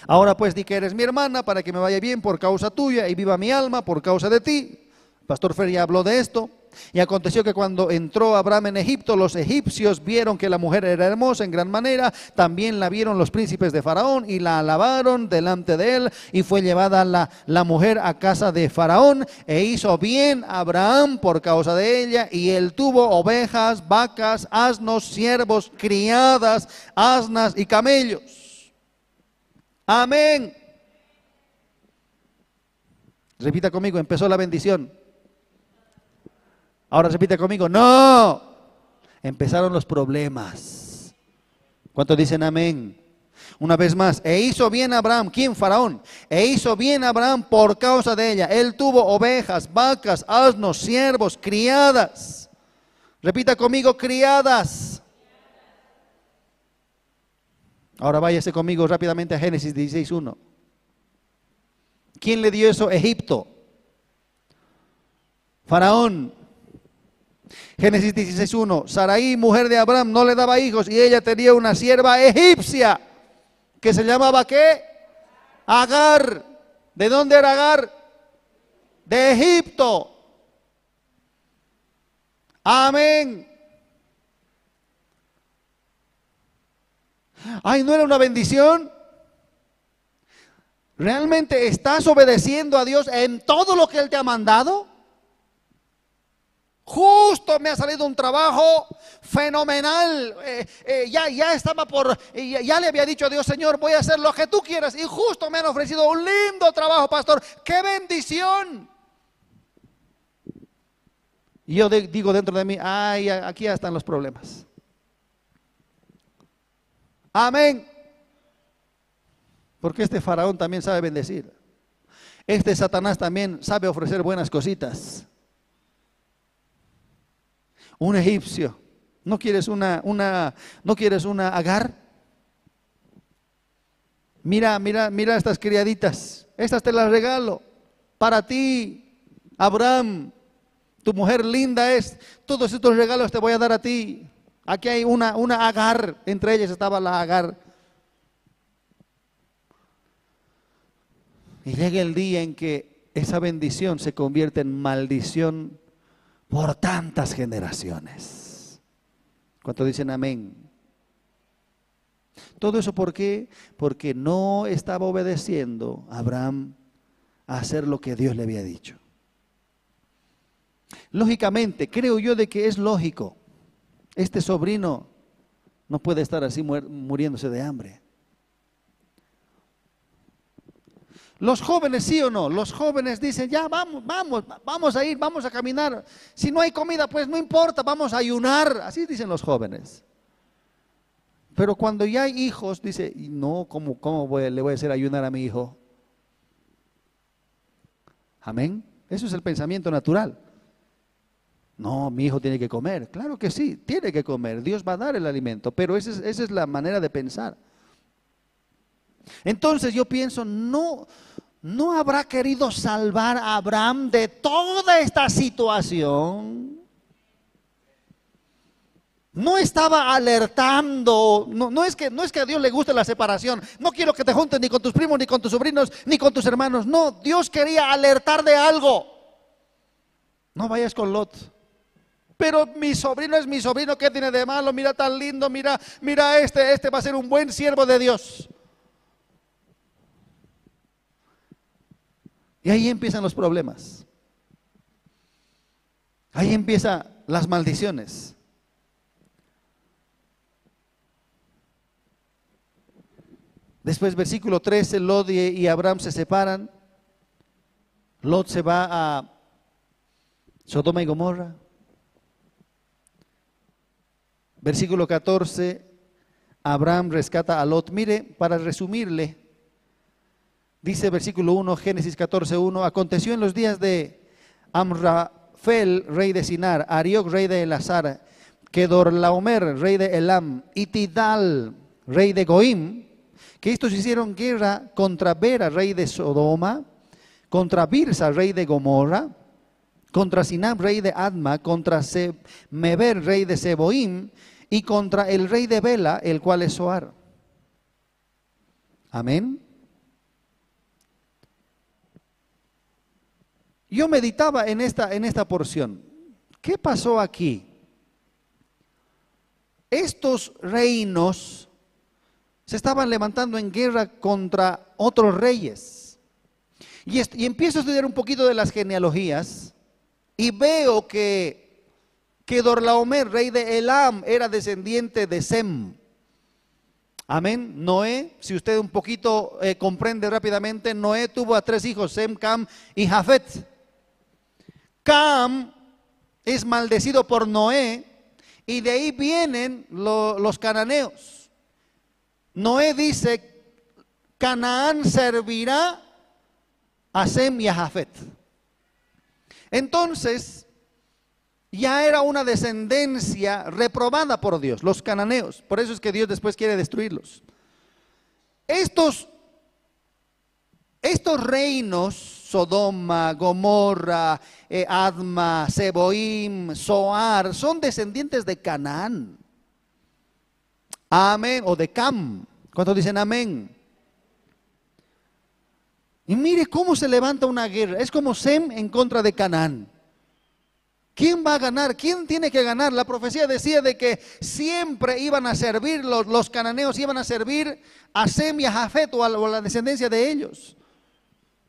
Ahora pues di que eres mi hermana para que me vaya bien por causa tuya y viva mi alma por causa de ti. Pastor Fer ya habló de esto. Y aconteció que cuando entró Abraham en Egipto, los egipcios vieron que la mujer era hermosa en gran manera, también la vieron los príncipes de Faraón y la alabaron delante de él, y fue llevada la, la mujer a casa de Faraón, e hizo bien Abraham por causa de ella, y él tuvo ovejas, vacas, asnos, siervos, criadas, asnas y camellos. Amén. Repita conmigo, empezó la bendición. Ahora repite conmigo, no. Empezaron los problemas. ¿Cuántos dicen amén? Una vez más, e hizo bien Abraham, ¿quién? Faraón. E hizo bien Abraham por causa de ella. Él tuvo ovejas, vacas, asnos, siervos, criadas. Repita conmigo, criadas. Ahora váyase conmigo rápidamente a Génesis 16.1. ¿Quién le dio eso? Egipto. Faraón. Génesis 16.1, Saraí, mujer de Abraham, no le daba hijos y ella tenía una sierva egipcia que se llamaba ¿qué? Agar. ¿De dónde era Agar? De Egipto. Amén. Ay, ¿no era una bendición? ¿Realmente estás obedeciendo a Dios en todo lo que Él te ha mandado? Justo me ha salido un trabajo fenomenal. Eh, eh, ya, ya estaba por, ya, le había dicho a Dios, Señor, voy a hacer lo que tú quieras. Y justo me han ofrecido un lindo trabajo, pastor. ¡Qué bendición! Y yo digo dentro de mí, ay, aquí ya están los problemas. Amén. Porque este faraón también sabe bendecir. Este Satanás también sabe ofrecer buenas cositas un egipcio. ¿No quieres una, una, no quieres una agar? Mira, mira, mira estas criaditas. Estas te las regalo. Para ti, Abraham, tu mujer linda es. Todos estos regalos te voy a dar a ti. Aquí hay una, una agar. Entre ellas estaba la agar. Y llega el día en que esa bendición se convierte en maldición por tantas generaciones. ¿Cuánto dicen amén? Todo eso por qué? Porque no estaba obedeciendo a Abraham a hacer lo que Dios le había dicho. Lógicamente, creo yo de que es lógico. Este sobrino no puede estar así muriéndose de hambre. Los jóvenes, sí o no, los jóvenes dicen, ya vamos, vamos, vamos a ir, vamos a caminar. Si no hay comida, pues no importa, vamos a ayunar. Así dicen los jóvenes. Pero cuando ya hay hijos, dice, no, ¿cómo, cómo voy, le voy a hacer ayunar a mi hijo? Amén. Eso es el pensamiento natural. No, mi hijo tiene que comer. Claro que sí, tiene que comer. Dios va a dar el alimento, pero esa es, esa es la manera de pensar. Entonces yo pienso, no, no habrá querido salvar a Abraham de toda esta situación. No estaba alertando, no, es que, no es que a Dios le guste la separación, no quiero que te juntes ni con tus primos, ni con tus sobrinos, ni con tus hermanos, no, Dios quería alertar de algo. No vayas con Lot. Pero mi sobrino es mi sobrino, ¿qué tiene de malo? Mira tan lindo, mira, mira este, este va a ser un buen siervo de Dios. Y ahí empiezan los problemas. Ahí empiezan las maldiciones. Después, versículo 13, Lot y Abraham se separan. Lot se va a Sodoma y Gomorra. Versículo 14, Abraham rescata a Lot. Mire, para resumirle, Dice versículo 1, Génesis 14, 1, aconteció en los días de Amrafel, rey de Sinar, Arioc, rey de Elazar, Kedorlaomer, rey de Elam, y Tidal, rey de Goim, que estos hicieron guerra contra Bera, rey de Sodoma, contra Birsa, rey de Gomorra, contra Sinab, rey de Adma, contra Meber, rey de Seboim, y contra el rey de Bela, el cual es Soar. Amén. Yo meditaba en esta, en esta porción. ¿Qué pasó aquí? Estos reinos se estaban levantando en guerra contra otros reyes. Y, empiezo a estudiar un poquito de las genealogías y veo que, que Dorlaomer, rey de Elam, era descendiente de Sem. Amén. Noé, si usted un poquito eh, comprende rápidamente, Noé tuvo a tres hijos, Sem, Cam y Jafet. Cam es maldecido por Noé y de ahí vienen los cananeos. Noé dice, Canaán servirá a Sem y a Jafet. Entonces, ya era una descendencia reprobada por Dios, los cananeos. Por eso es que Dios después quiere destruirlos. Estos, estos reinos, Sodoma, Gomorra, eh, Adma, Seboim, Soar, son descendientes de Canaán. Amén, o de Cam. ¿Cuántos dicen amén? Y mire cómo se levanta una guerra. Es como Sem en contra de Canaán. ¿Quién va a ganar? ¿Quién tiene que ganar? La profecía decía de que siempre iban a servir, los, cananeos iban a servir a Sem y a Jafet o a la descendencia de ellos.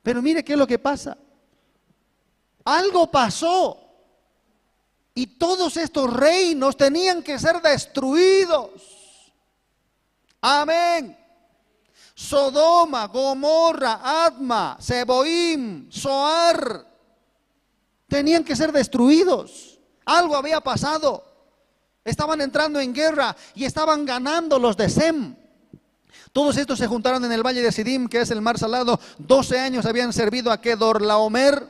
Pero mire qué es lo que pasa. Algo pasó. Y todos estos reinos tenían que ser destruidos. Amén. Sodoma, Gomorra, Adma, Seboim, Soar, tenían que ser destruidos. Algo había pasado. Estaban entrando en guerra y estaban ganando los de Sem. Todos estos se juntaron en el valle de Sidim, que es el mar salado. 12 años habían servido a Kedorlaomer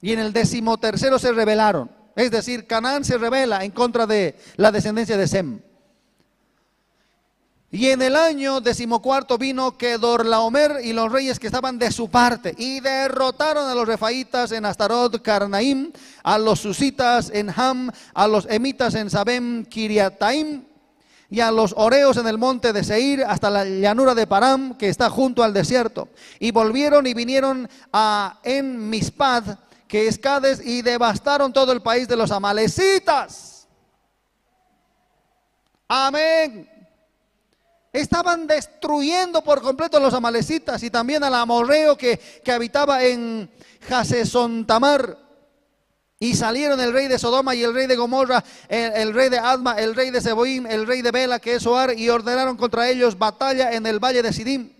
y en el decimotercero se rebelaron. Es decir, Canaán se rebela en contra de la descendencia de Sem. Y en el año decimocuarto vino Kedorlaomer y los reyes que estaban de su parte y derrotaron a los refaitas en Astarot, Carnaim, a los susitas en Ham, a los emitas en Sabem, Kiriataim y a los oreos en el monte de Seir hasta la llanura de Param que está junto al desierto. Y volvieron y vinieron a En Mispad, que es Cades, y devastaron todo el país de los amalecitas. Amén. Estaban destruyendo por completo a los amalecitas y también al amorreo que, que habitaba en Jasesontamar. Y salieron el rey de Sodoma y el rey de Gomorra, el, rey de Adma, el rey de Seboim, el rey de Bela, que es Soar, y ordenaron contra ellos batalla en el valle de Sidim.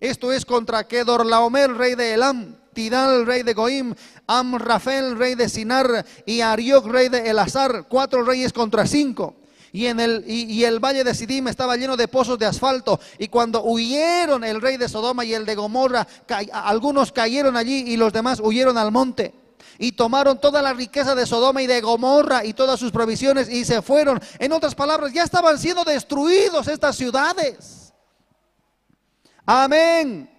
Esto es contra Kedorlaomer, rey de Elam, Tidal, rey de Goim, Amrafel, rey de Sinar, y Arioc, rey de Elazar, cuatro reyes contra cinco y, en el, y, el valle de Sidim estaba lleno de pozos de asfalto. Y cuando huyeron el rey de Sodoma y el de Gomorra, algunos cayeron allí y los demás huyeron al monte. Y tomaron toda la riqueza de Sodoma y de Gomorra y todas sus provisiones y se fueron. En otras palabras, ya estaban siendo destruidos estas ciudades. Amén.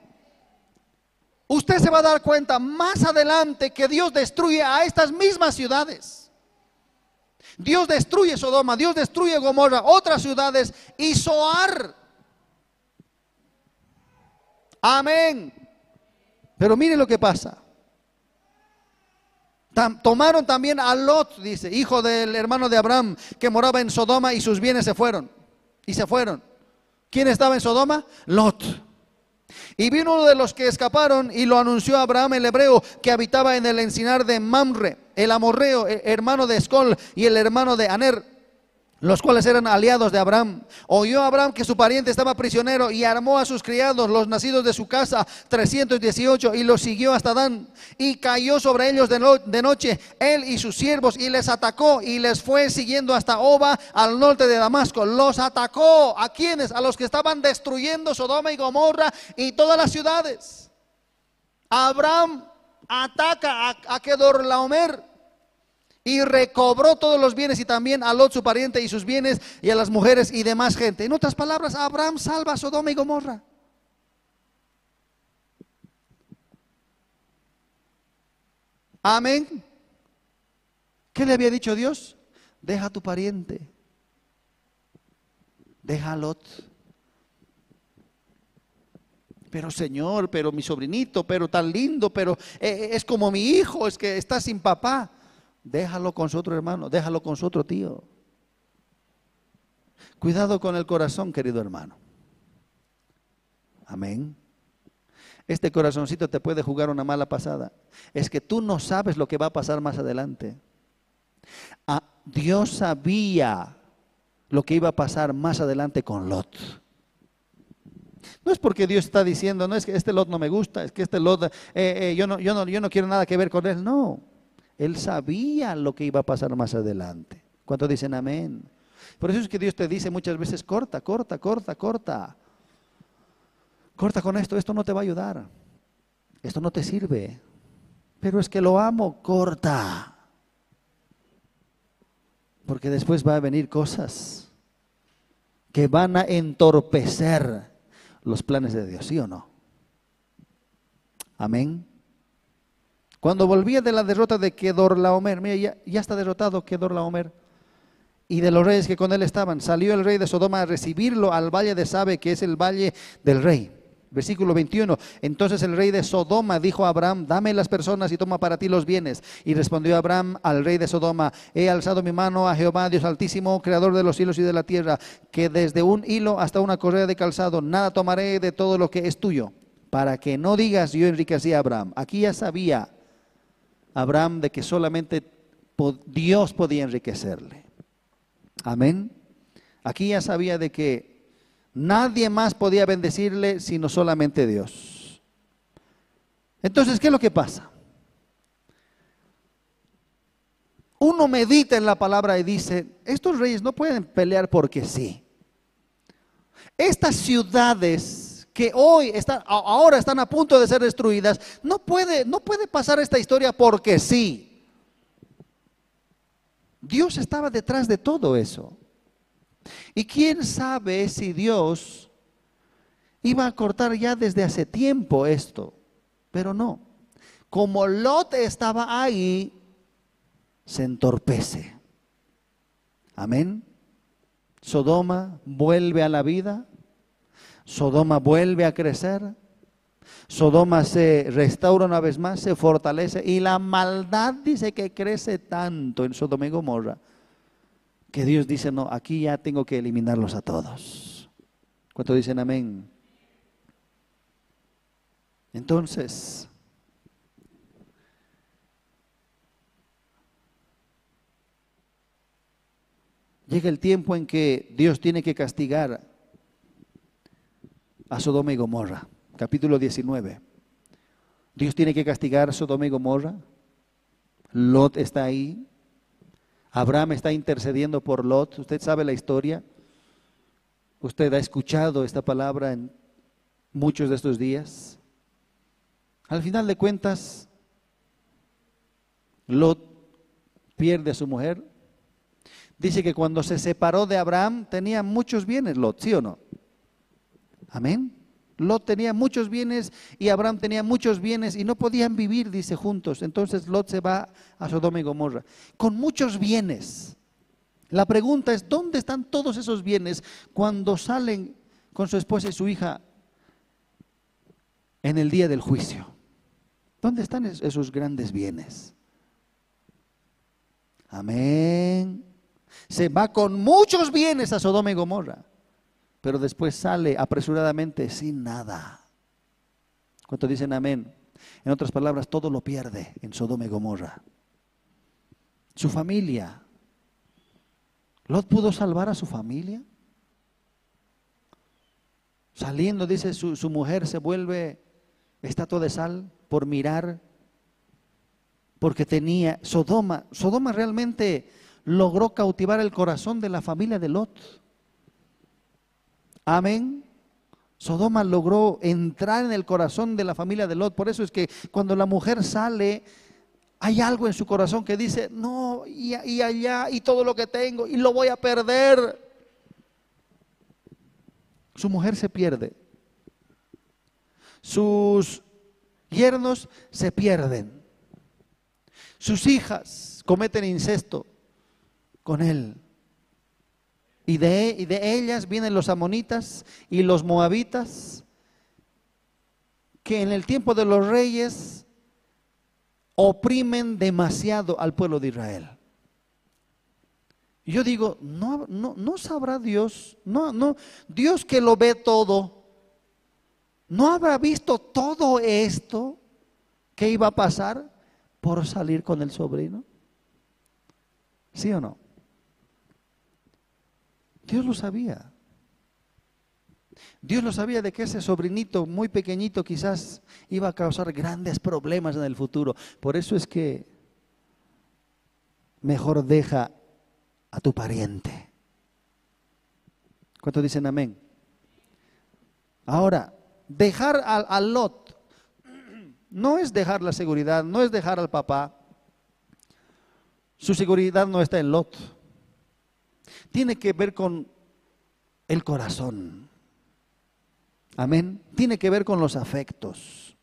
Usted se va a dar cuenta más adelante que Dios destruye a estas mismas ciudades. Dios destruye Sodoma, Dios destruye Gomorra, otras ciudades y Soar. Amén. Pero mire lo que pasa. Tomaron también a Lot, dice, hijo del hermano de Abraham, que moraba en Sodoma y sus bienes se fueron. Y se fueron. ¿Quién estaba en Sodoma? Lot. Y vino uno de los que escaparon y lo anunció a Abraham el hebreo que habitaba en el encinar de Mamre, el amorreo, eh, hermano de Escol y el hermano de Aner. Los cuales eran aliados de Abraham. Oyó Abraham que su pariente estaba prisionero y armó a sus criados, los nacidos de su casa, 318, y los siguió hasta Dan. Y cayó sobre ellos de, noche, él y sus siervos, y les atacó y les fue siguiendo hasta Oba, al norte de Damasco. Los atacó. ¿A quienes? A los que estaban destruyendo Sodoma y Gomorra y todas las ciudades. Abraham ataca a, a Kedorlaomer y recobró todos los bienes y también a Lot su pariente y sus bienes y a las mujeres y demás gente. En otras palabras, Abraham salva a Sodoma y Gomorra. Amén. ¿Qué le había dicho Dios? Deja a tu pariente. Deja a Lot. Pero Señor, pero mi sobrinito, pero tan lindo, pero eh, eh, es como mi hijo, es que está sin papá. Déjalo con su otro hermano, déjalo con su otro tío. Cuidado con el corazón, querido hermano. Amén. Este corazoncito te puede jugar una mala pasada. Es que tú no sabes lo que va a pasar más adelante. Ah, Dios sabía lo que iba a pasar más adelante con Lot. No es porque Dios está diciendo, no es que este Lot no me gusta, es que este Lot, eh, eh, yo, no, yo, no, yo no quiero nada que ver con él. No, él sabía lo que iba a pasar más adelante. ¿Cuántos dicen amén? Por eso es que Dios te dice muchas veces, corta, corta, corta, corta. Corta con esto, esto no te va a ayudar. Esto no te sirve. Pero es que lo amo, corta. Porque después va a venir cosas que van a entorpecer los planes de Dios, ¿sí o no? Amén. Cuando volvía de la derrota de Kedorlaomer, mira, ya, ya está derrotado Kedorlaomer, y de los reyes que con él estaban, salió el rey de Sodoma a recibirlo al valle de Sabe, que es el valle del rey. Versículo 21. Entonces el rey de Sodoma dijo a Abraham, dame las personas y toma para ti los bienes. Y respondió Abraham al rey de Sodoma, he alzado mi mano a Jehová, Dios altísimo, creador de los cielos y de la tierra, que desde un hilo hasta una correa de calzado, nada tomaré de todo lo que es tuyo, para que no digas yo enriquecí a Abraham. Aquí ya sabía Abraham de que solamente Dios podía enriquecerle. Amén. Aquí ya sabía de que nadie más podía bendecirle sino solamente Dios. Entonces, ¿qué es lo que pasa? Uno medita en la palabra y dice, estos reyes no pueden pelear porque sí. Estas ciudades que hoy están, ahora están a punto de ser destruidas, no puede, no puede pasar esta historia porque sí. Dios estaba detrás de todo eso. Y quién sabe si Dios iba a cortar ya desde hace tiempo esto, pero no. Como Lot estaba ahí, se entorpece. Amén. Sodoma vuelve a la vida, Sodoma vuelve a crecer, Sodoma se restaura una vez más, se fortalece y la maldad dice que crece tanto en Sodoma y Gomorra que Dios dice, no, aquí ya tengo que eliminarlos a todos. ¿Cuánto dicen amén? Entonces, llega el tiempo en que Dios tiene que castigar a Sodoma y Gomorra. Capítulo 19. Dios tiene que castigar a Sodoma y Gomorra. Lot está ahí. Abraham está intercediendo por Lot. Usted sabe la historia. Usted ha escuchado esta palabra en muchos de estos días. Al final de cuentas, Lot pierde a su mujer. Dice que cuando se separó de Abraham tenía muchos bienes, Lot, ¿sí o no? Amén. Lot tenía muchos bienes y Abraham tenía muchos bienes y no podían vivir, dice, juntos. Entonces Lot se va a Sodoma y Gomorra con muchos bienes. La pregunta es, ¿dónde están todos esos bienes cuando salen con su esposa y su hija en el día del juicio? ¿Dónde están esos grandes bienes? Amén. Se va con muchos bienes a Sodoma y Gomorra pero después sale apresuradamente sin nada. ¿Cuántos dicen amén? En otras palabras, todo lo pierde en Sodoma y Gomorra. Su familia, Lot pudo salvar a su familia. Saliendo, dice, su, su mujer se vuelve estatua de sal por mirar, porque tenía Sodoma. Sodoma realmente logró cautivar el corazón de la familia de Lot. Amén. Sodoma logró entrar en el corazón de la familia de Lot. Por eso es que cuando la mujer sale, hay algo en su corazón que dice, no, y, allá, y todo lo que tengo, y lo voy a perder. Su mujer se pierde. Sus yernos se pierden. Sus hijas cometen incesto con él. Y de, y de, ellas vienen los amonitas y los moabitas, que en el tiempo de los reyes oprimen demasiado al pueblo de Israel. Yo digo, no, no, no sabrá Dios, no, no, Dios que lo ve todo, ¿no habrá visto todo esto que iba a pasar por salir con el sobrino? ¿Sí o no? Dios lo sabía. Dios lo sabía de que ese sobrinito muy pequeñito quizás iba a causar grandes problemas en el futuro. Por eso es que mejor deja a tu pariente. ¿Cuántos dicen amén? Ahora, dejar al, Lot no es dejar la seguridad, no es dejar al papá. Su seguridad no está en Lot. Tiene que ver con el corazón. Amén. Tiene que ver con los afectos.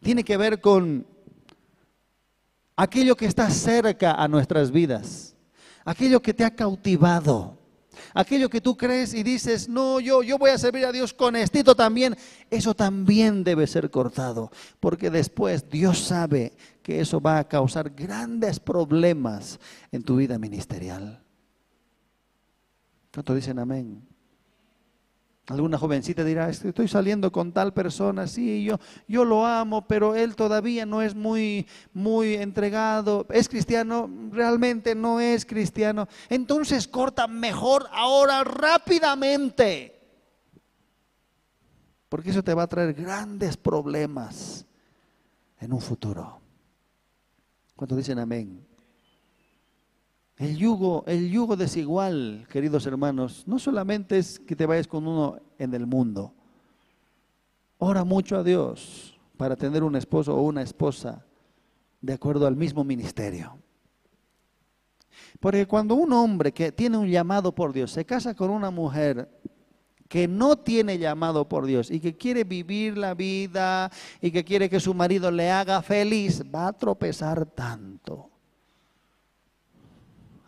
Tiene que ver con aquello que está cerca a nuestras vidas aquello que te ha cautivado, aquello que tú crees y dices, no, yo, yo voy a servir a Dios con esto también, eso también debe ser cortado, porque después Dios sabe que eso va a causar grandes problemas en tu vida ministerial. ¿Cuánto dicen amén? Alguna jovencita dirá, estoy saliendo con tal persona, sí, yo, yo lo amo, pero él todavía no es muy, muy entregado. ¿Es cristiano? Realmente no es cristiano. Entonces corta mejor ahora rápidamente. Porque eso te va a traer grandes problemas en un futuro. ¿Cuántos dicen amén? El yugo, el yugo desigual, queridos hermanos, no solamente es que te vayas con uno en el mundo. Ora mucho a Dios para tener un esposo o una esposa de acuerdo al mismo ministerio. Porque cuando un hombre que tiene un llamado por Dios se casa con una mujer que no tiene llamado por Dios y que quiere vivir la vida y que quiere que su marido le haga feliz, va a tropezar tanto.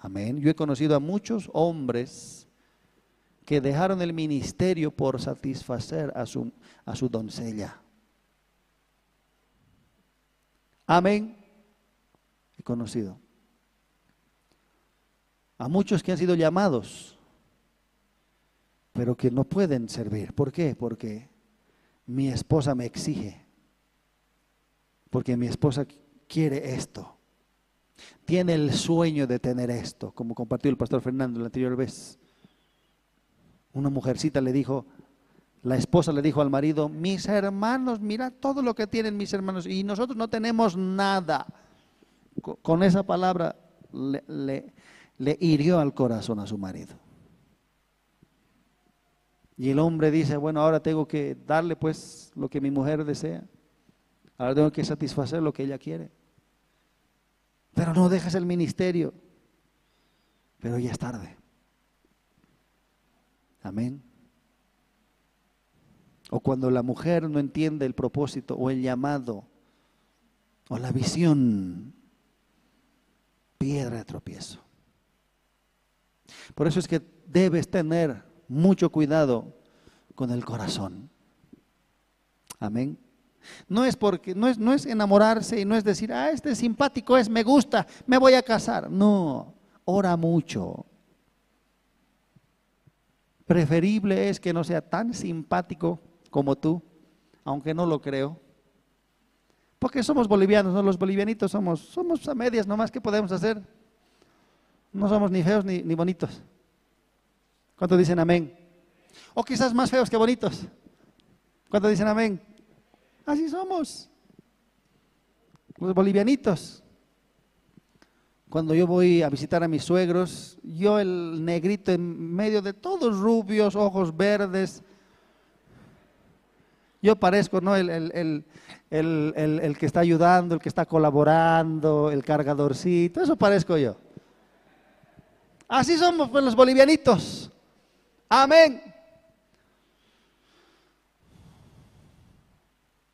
Amén. Yo he conocido a muchos hombres que dejaron el ministerio por satisfacer a su, a su doncella. Amén. He conocido. A muchos que han sido llamados, pero que no pueden servir. ¿Por qué? Porque mi esposa me exige. Porque mi esposa quiere esto tiene el sueño de tener esto, como compartió el pastor Fernando la anterior vez. Una mujercita le dijo, la esposa le dijo al marido, mis hermanos, mira todo lo que tienen mis hermanos y nosotros no tenemos nada. Con esa palabra le, le hirió al corazón a su marido. Y el hombre dice, bueno, ahora tengo que darle pues lo que mi mujer desea. Ahora tengo que satisfacer lo que ella quiere. Pero no dejas el ministerio. Pero ya es tarde. Amén. O cuando la mujer no entiende el propósito o el llamado o la visión, piedra de tropiezo. Por eso es que debes tener mucho cuidado con el corazón. Amén. No es porque, no es, no es enamorarse y no es decir, ah, este simpático es, me gusta, me voy a casar. No, ora mucho. Preferible es que no sea tan simpático como tú, aunque no lo creo. Porque somos bolivianos, ¿no? Los bolivianitos somos, somos a medias nomás, ¿qué podemos hacer? No somos ni feos ni, ni bonitos. ¿Cuántos dicen amén? O quizás más feos que bonitos. ¿Cuántos dicen amén? Así somos. Los bolivianitos. Cuando yo voy a visitar a mis suegros, yo el negrito en medio de todos rubios, ojos verdes, yo parezco, ¿no? El, el, el, el, que está ayudando, el que está colaborando, el cargadorcito, eso parezco yo. Así somos pues, los bolivianitos. Amén.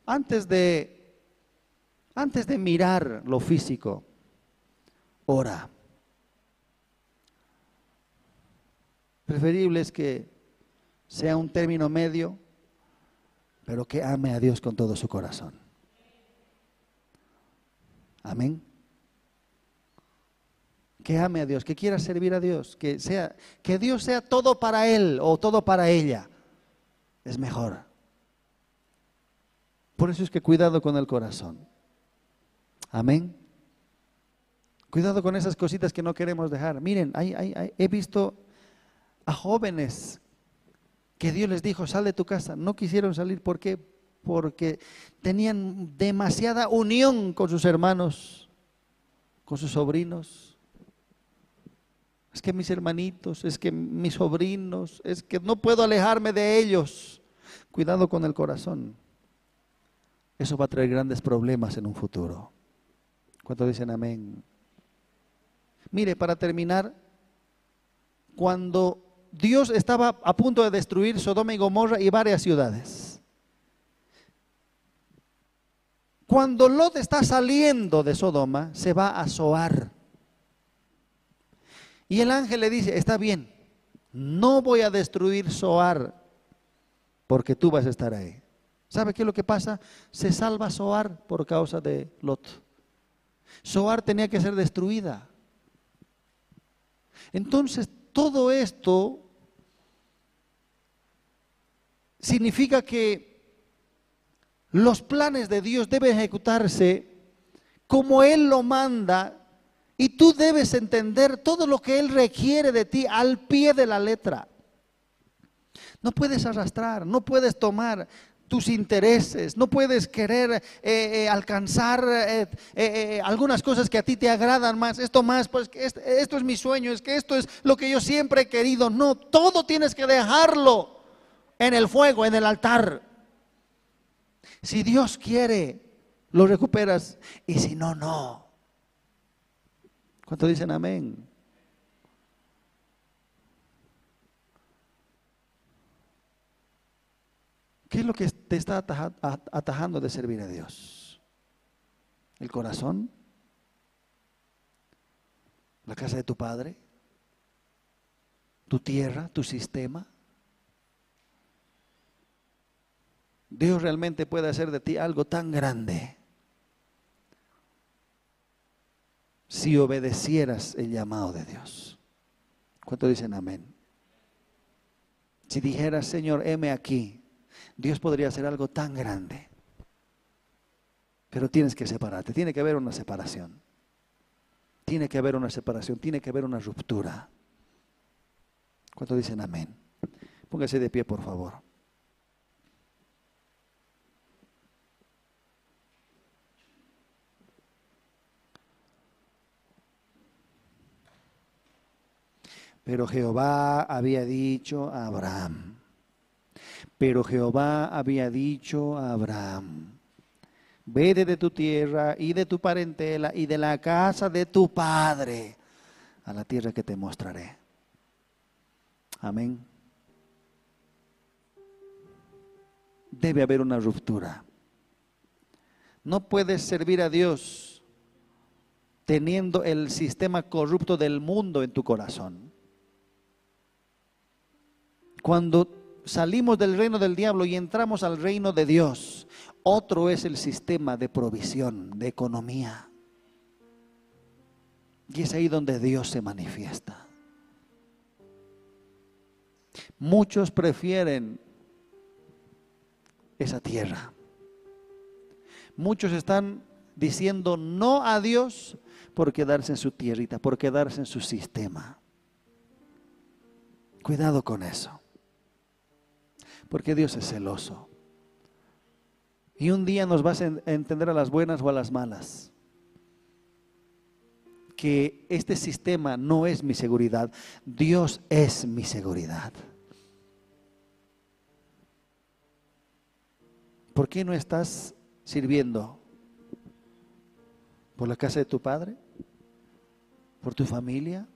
Antes de, antes de mirar lo físico, ora. Preferible es que sea un término medio, pero que ame a Dios con todo su corazón. Amén. Que ame a Dios, que quiera servir a Dios, que sea que Dios sea todo para él o todo para ella. Es mejor. Por eso es que cuidado con el corazón. Amén. Cuidado con esas cositas que no queremos dejar. Miren, he visto a jóvenes que Dios les dijo, sal de tu casa. No quisieron salir. ¿Por qué? Porque tenían demasiada unión con sus hermanos, con sus sobrinos. Es que mis hermanitos, es que mis sobrinos, es que no puedo alejarme de ellos. Cuidado con el corazón. Eso va a traer grandes problemas en un futuro. ¿Cuántos dicen amén? Mire, para terminar, cuando Dios estaba a punto de destruir Sodoma y Gomorra y varias ciudades. Cuando Lot está saliendo de Sodoma, se va a Zoar. Y el ángel le dice, está bien, no voy a destruir Zoar porque tú vas a estar ahí. ¿Sabe qué es lo que pasa? Se salva Zoar por causa de Lot. Zoar tenía que ser destruida. Entonces, todo esto significa que los planes de Dios deben ejecutarse como Él lo manda y tú debes entender todo lo que Él requiere de ti al pie de la letra. No puedes arrastrar, no puedes tomar tus intereses, no puedes querer eh, eh, alcanzar eh, algunas cosas que a ti te agradan más, esto más, pues esto es mi sueño, es que esto es lo que yo siempre he querido. No, todo tienes que dejarlo en el fuego, en el altar. Si Dios quiere, lo recuperas y si no, no. ¿Cuánto dicen amén? ¿Qué es lo que te está atajando de servir a Dios? ¿El corazón? ¿La casa de tu padre? ¿Tu tierra? ¿Tu sistema? Dios realmente puede hacer de ti algo tan grande si obedecieras el llamado de Dios. ¿Cuánto dicen amén? Si dijeras, Señor, heme aquí, Dios podría hacer algo tan grande. Pero tienes que separarte, tiene que haber una separación. Tiene que haber una separación, tiene que haber una ruptura. ¿Cuánto dicen amén? Póngase de pie, por favor. Pero Jehová había dicho a Abraham, pero Jehová había dicho a Abraham, vete de tu tierra y de tu parentela y de la casa de tu padre a la tierra que te mostraré. Amén. Debe haber una ruptura. No puedes servir a Dios teniendo el sistema corrupto del mundo en tu corazón. Cuando salimos del reino del diablo y entramos al reino de Dios, otro es el sistema de provisión, de economía. Y es ahí donde Dios se manifiesta. Muchos prefieren esa tierra. Muchos están diciendo no a Dios por quedarse en su tierrita, por quedarse en su sistema. Cuidado con eso. Porque Dios es celoso. Y un día nos vas a entender a las buenas o a las malas. Que este sistema no es mi seguridad, Dios es mi seguridad. ¿Por qué no estás sirviendo? ¿Por la casa de tu padre? ¿Por tu familia?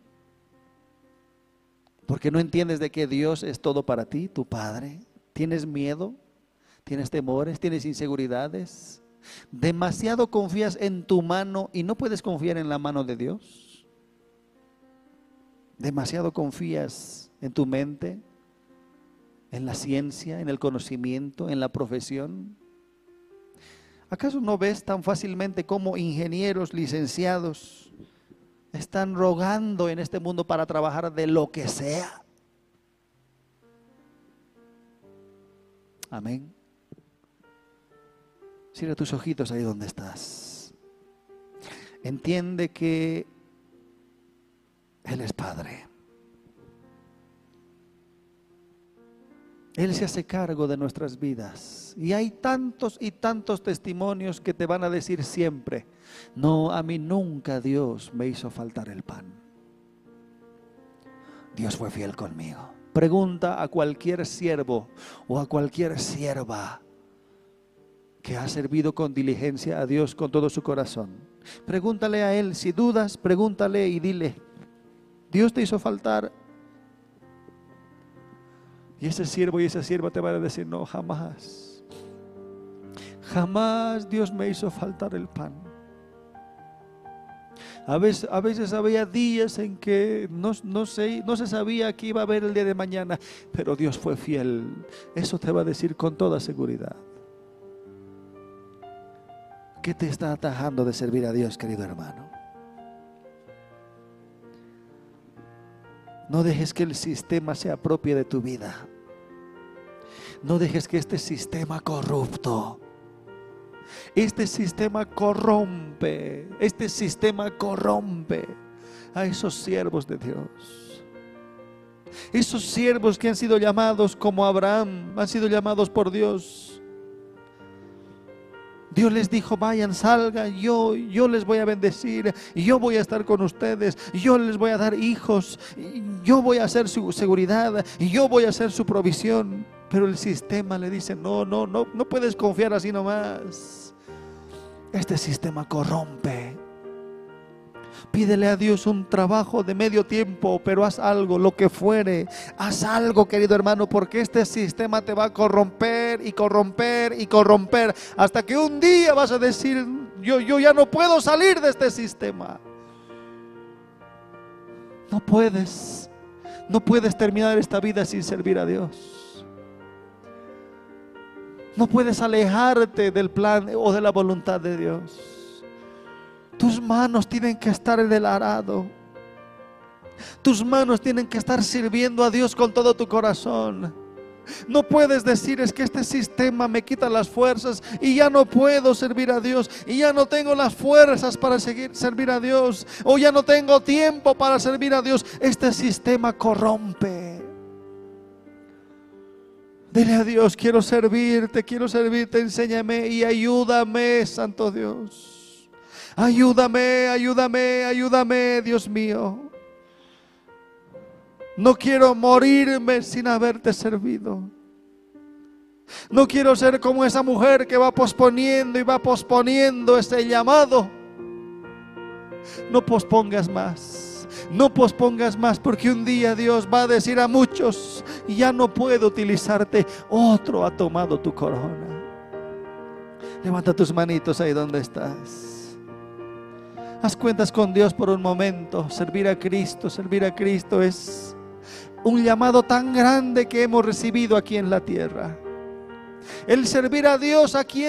¿Porque no entiendes de que Dios es todo para ti, tu Padre? ¿Tienes miedo? ¿Tienes temores? ¿Tienes inseguridades? ¿Demasiado confías en tu mano y no puedes confiar en la mano de Dios? ¿Demasiado confías en tu mente? en la ciencia, en el conocimiento, en la profesión? ¿Acaso no ves tan fácilmente cómo ingenieros licenciados están rogando en este mundo para trabajar de lo que sea? Amén. Cierra tus ojitos ahí donde estás. Entiende que Él es Padre. Él se hace cargo de nuestras vidas. Y hay tantos y tantos testimonios que te van a decir siempre, no, a mí nunca Dios me hizo faltar el pan. Dios fue fiel conmigo. Pregunta a cualquier siervo o a cualquier sierva que ha servido con diligencia a Dios con todo su corazón. Pregúntale a Él, si dudas, pregúntale y dile, Dios te hizo faltar y ese siervo y esa sierva te van a decir, no, jamás. Jamás Dios me hizo faltar el pan. A veces, había días en que no se sabía que iba a haber el día de mañana, pero Dios fue fiel. Eso te va a decir con toda seguridad. ¿Qué te está atajando de servir a Dios, querido hermano? No dejes que el sistema se apropie de tu vida. No dejes que este sistema corrupto, este sistema corrompe, este sistema corrompe a esos siervos de Dios. Esos siervos que han sido llamados como Abraham, han sido llamados por Dios Dios les dijo, vayan, salgan, yo, yo les voy a bendecir, yo voy a estar con ustedes, yo les voy a dar hijos, yo voy a hacer su seguridad, yo voy a hacer su provisión. Pero el sistema le dice, no, no, no, no puedes confiar así nomás. Este sistema corrompe. Pídele a Dios un trabajo de medio tiempo, pero haz algo, lo que fuere. Haz algo, querido hermano, porque este sistema te va a corromper y corromper y corromper hasta que un día vas a decir, yo, yo ya no puedo salir de este sistema. No puedes, no puedes terminar esta vida sin servir a Dios. No puedes alejarte del plan o de la voluntad de Dios. Tus manos tienen que estar en el arado. Tus manos tienen que estar sirviendo a Dios con todo tu corazón. No puedes decir es que este sistema me quita las fuerzas y ya no puedo servir a Dios y ya no tengo las fuerzas para seguir servir a Dios o ya no tengo tiempo para servir a Dios. Este sistema corrompe. Dile a Dios, quiero servirte, quiero servirte, enséñame y ayúdame, Santo Dios. Ayúdame, ayúdame, ayúdame, Dios mío. No quiero morirme sin haberte servido. No quiero ser como esa mujer que va posponiendo y va posponiendo ese llamado. No pospongas más. No pospongas más porque un día Dios va a decir a muchos, ya no puedo utilizarte. Otro ha tomado tu corona. Levanta tus manitos ahí donde estás. Haz cuentas con Dios por un momento. Servir a Cristo, servir a Cristo es un llamado tan grande que hemos recibido aquí en la tierra. El servir a Dios aquí en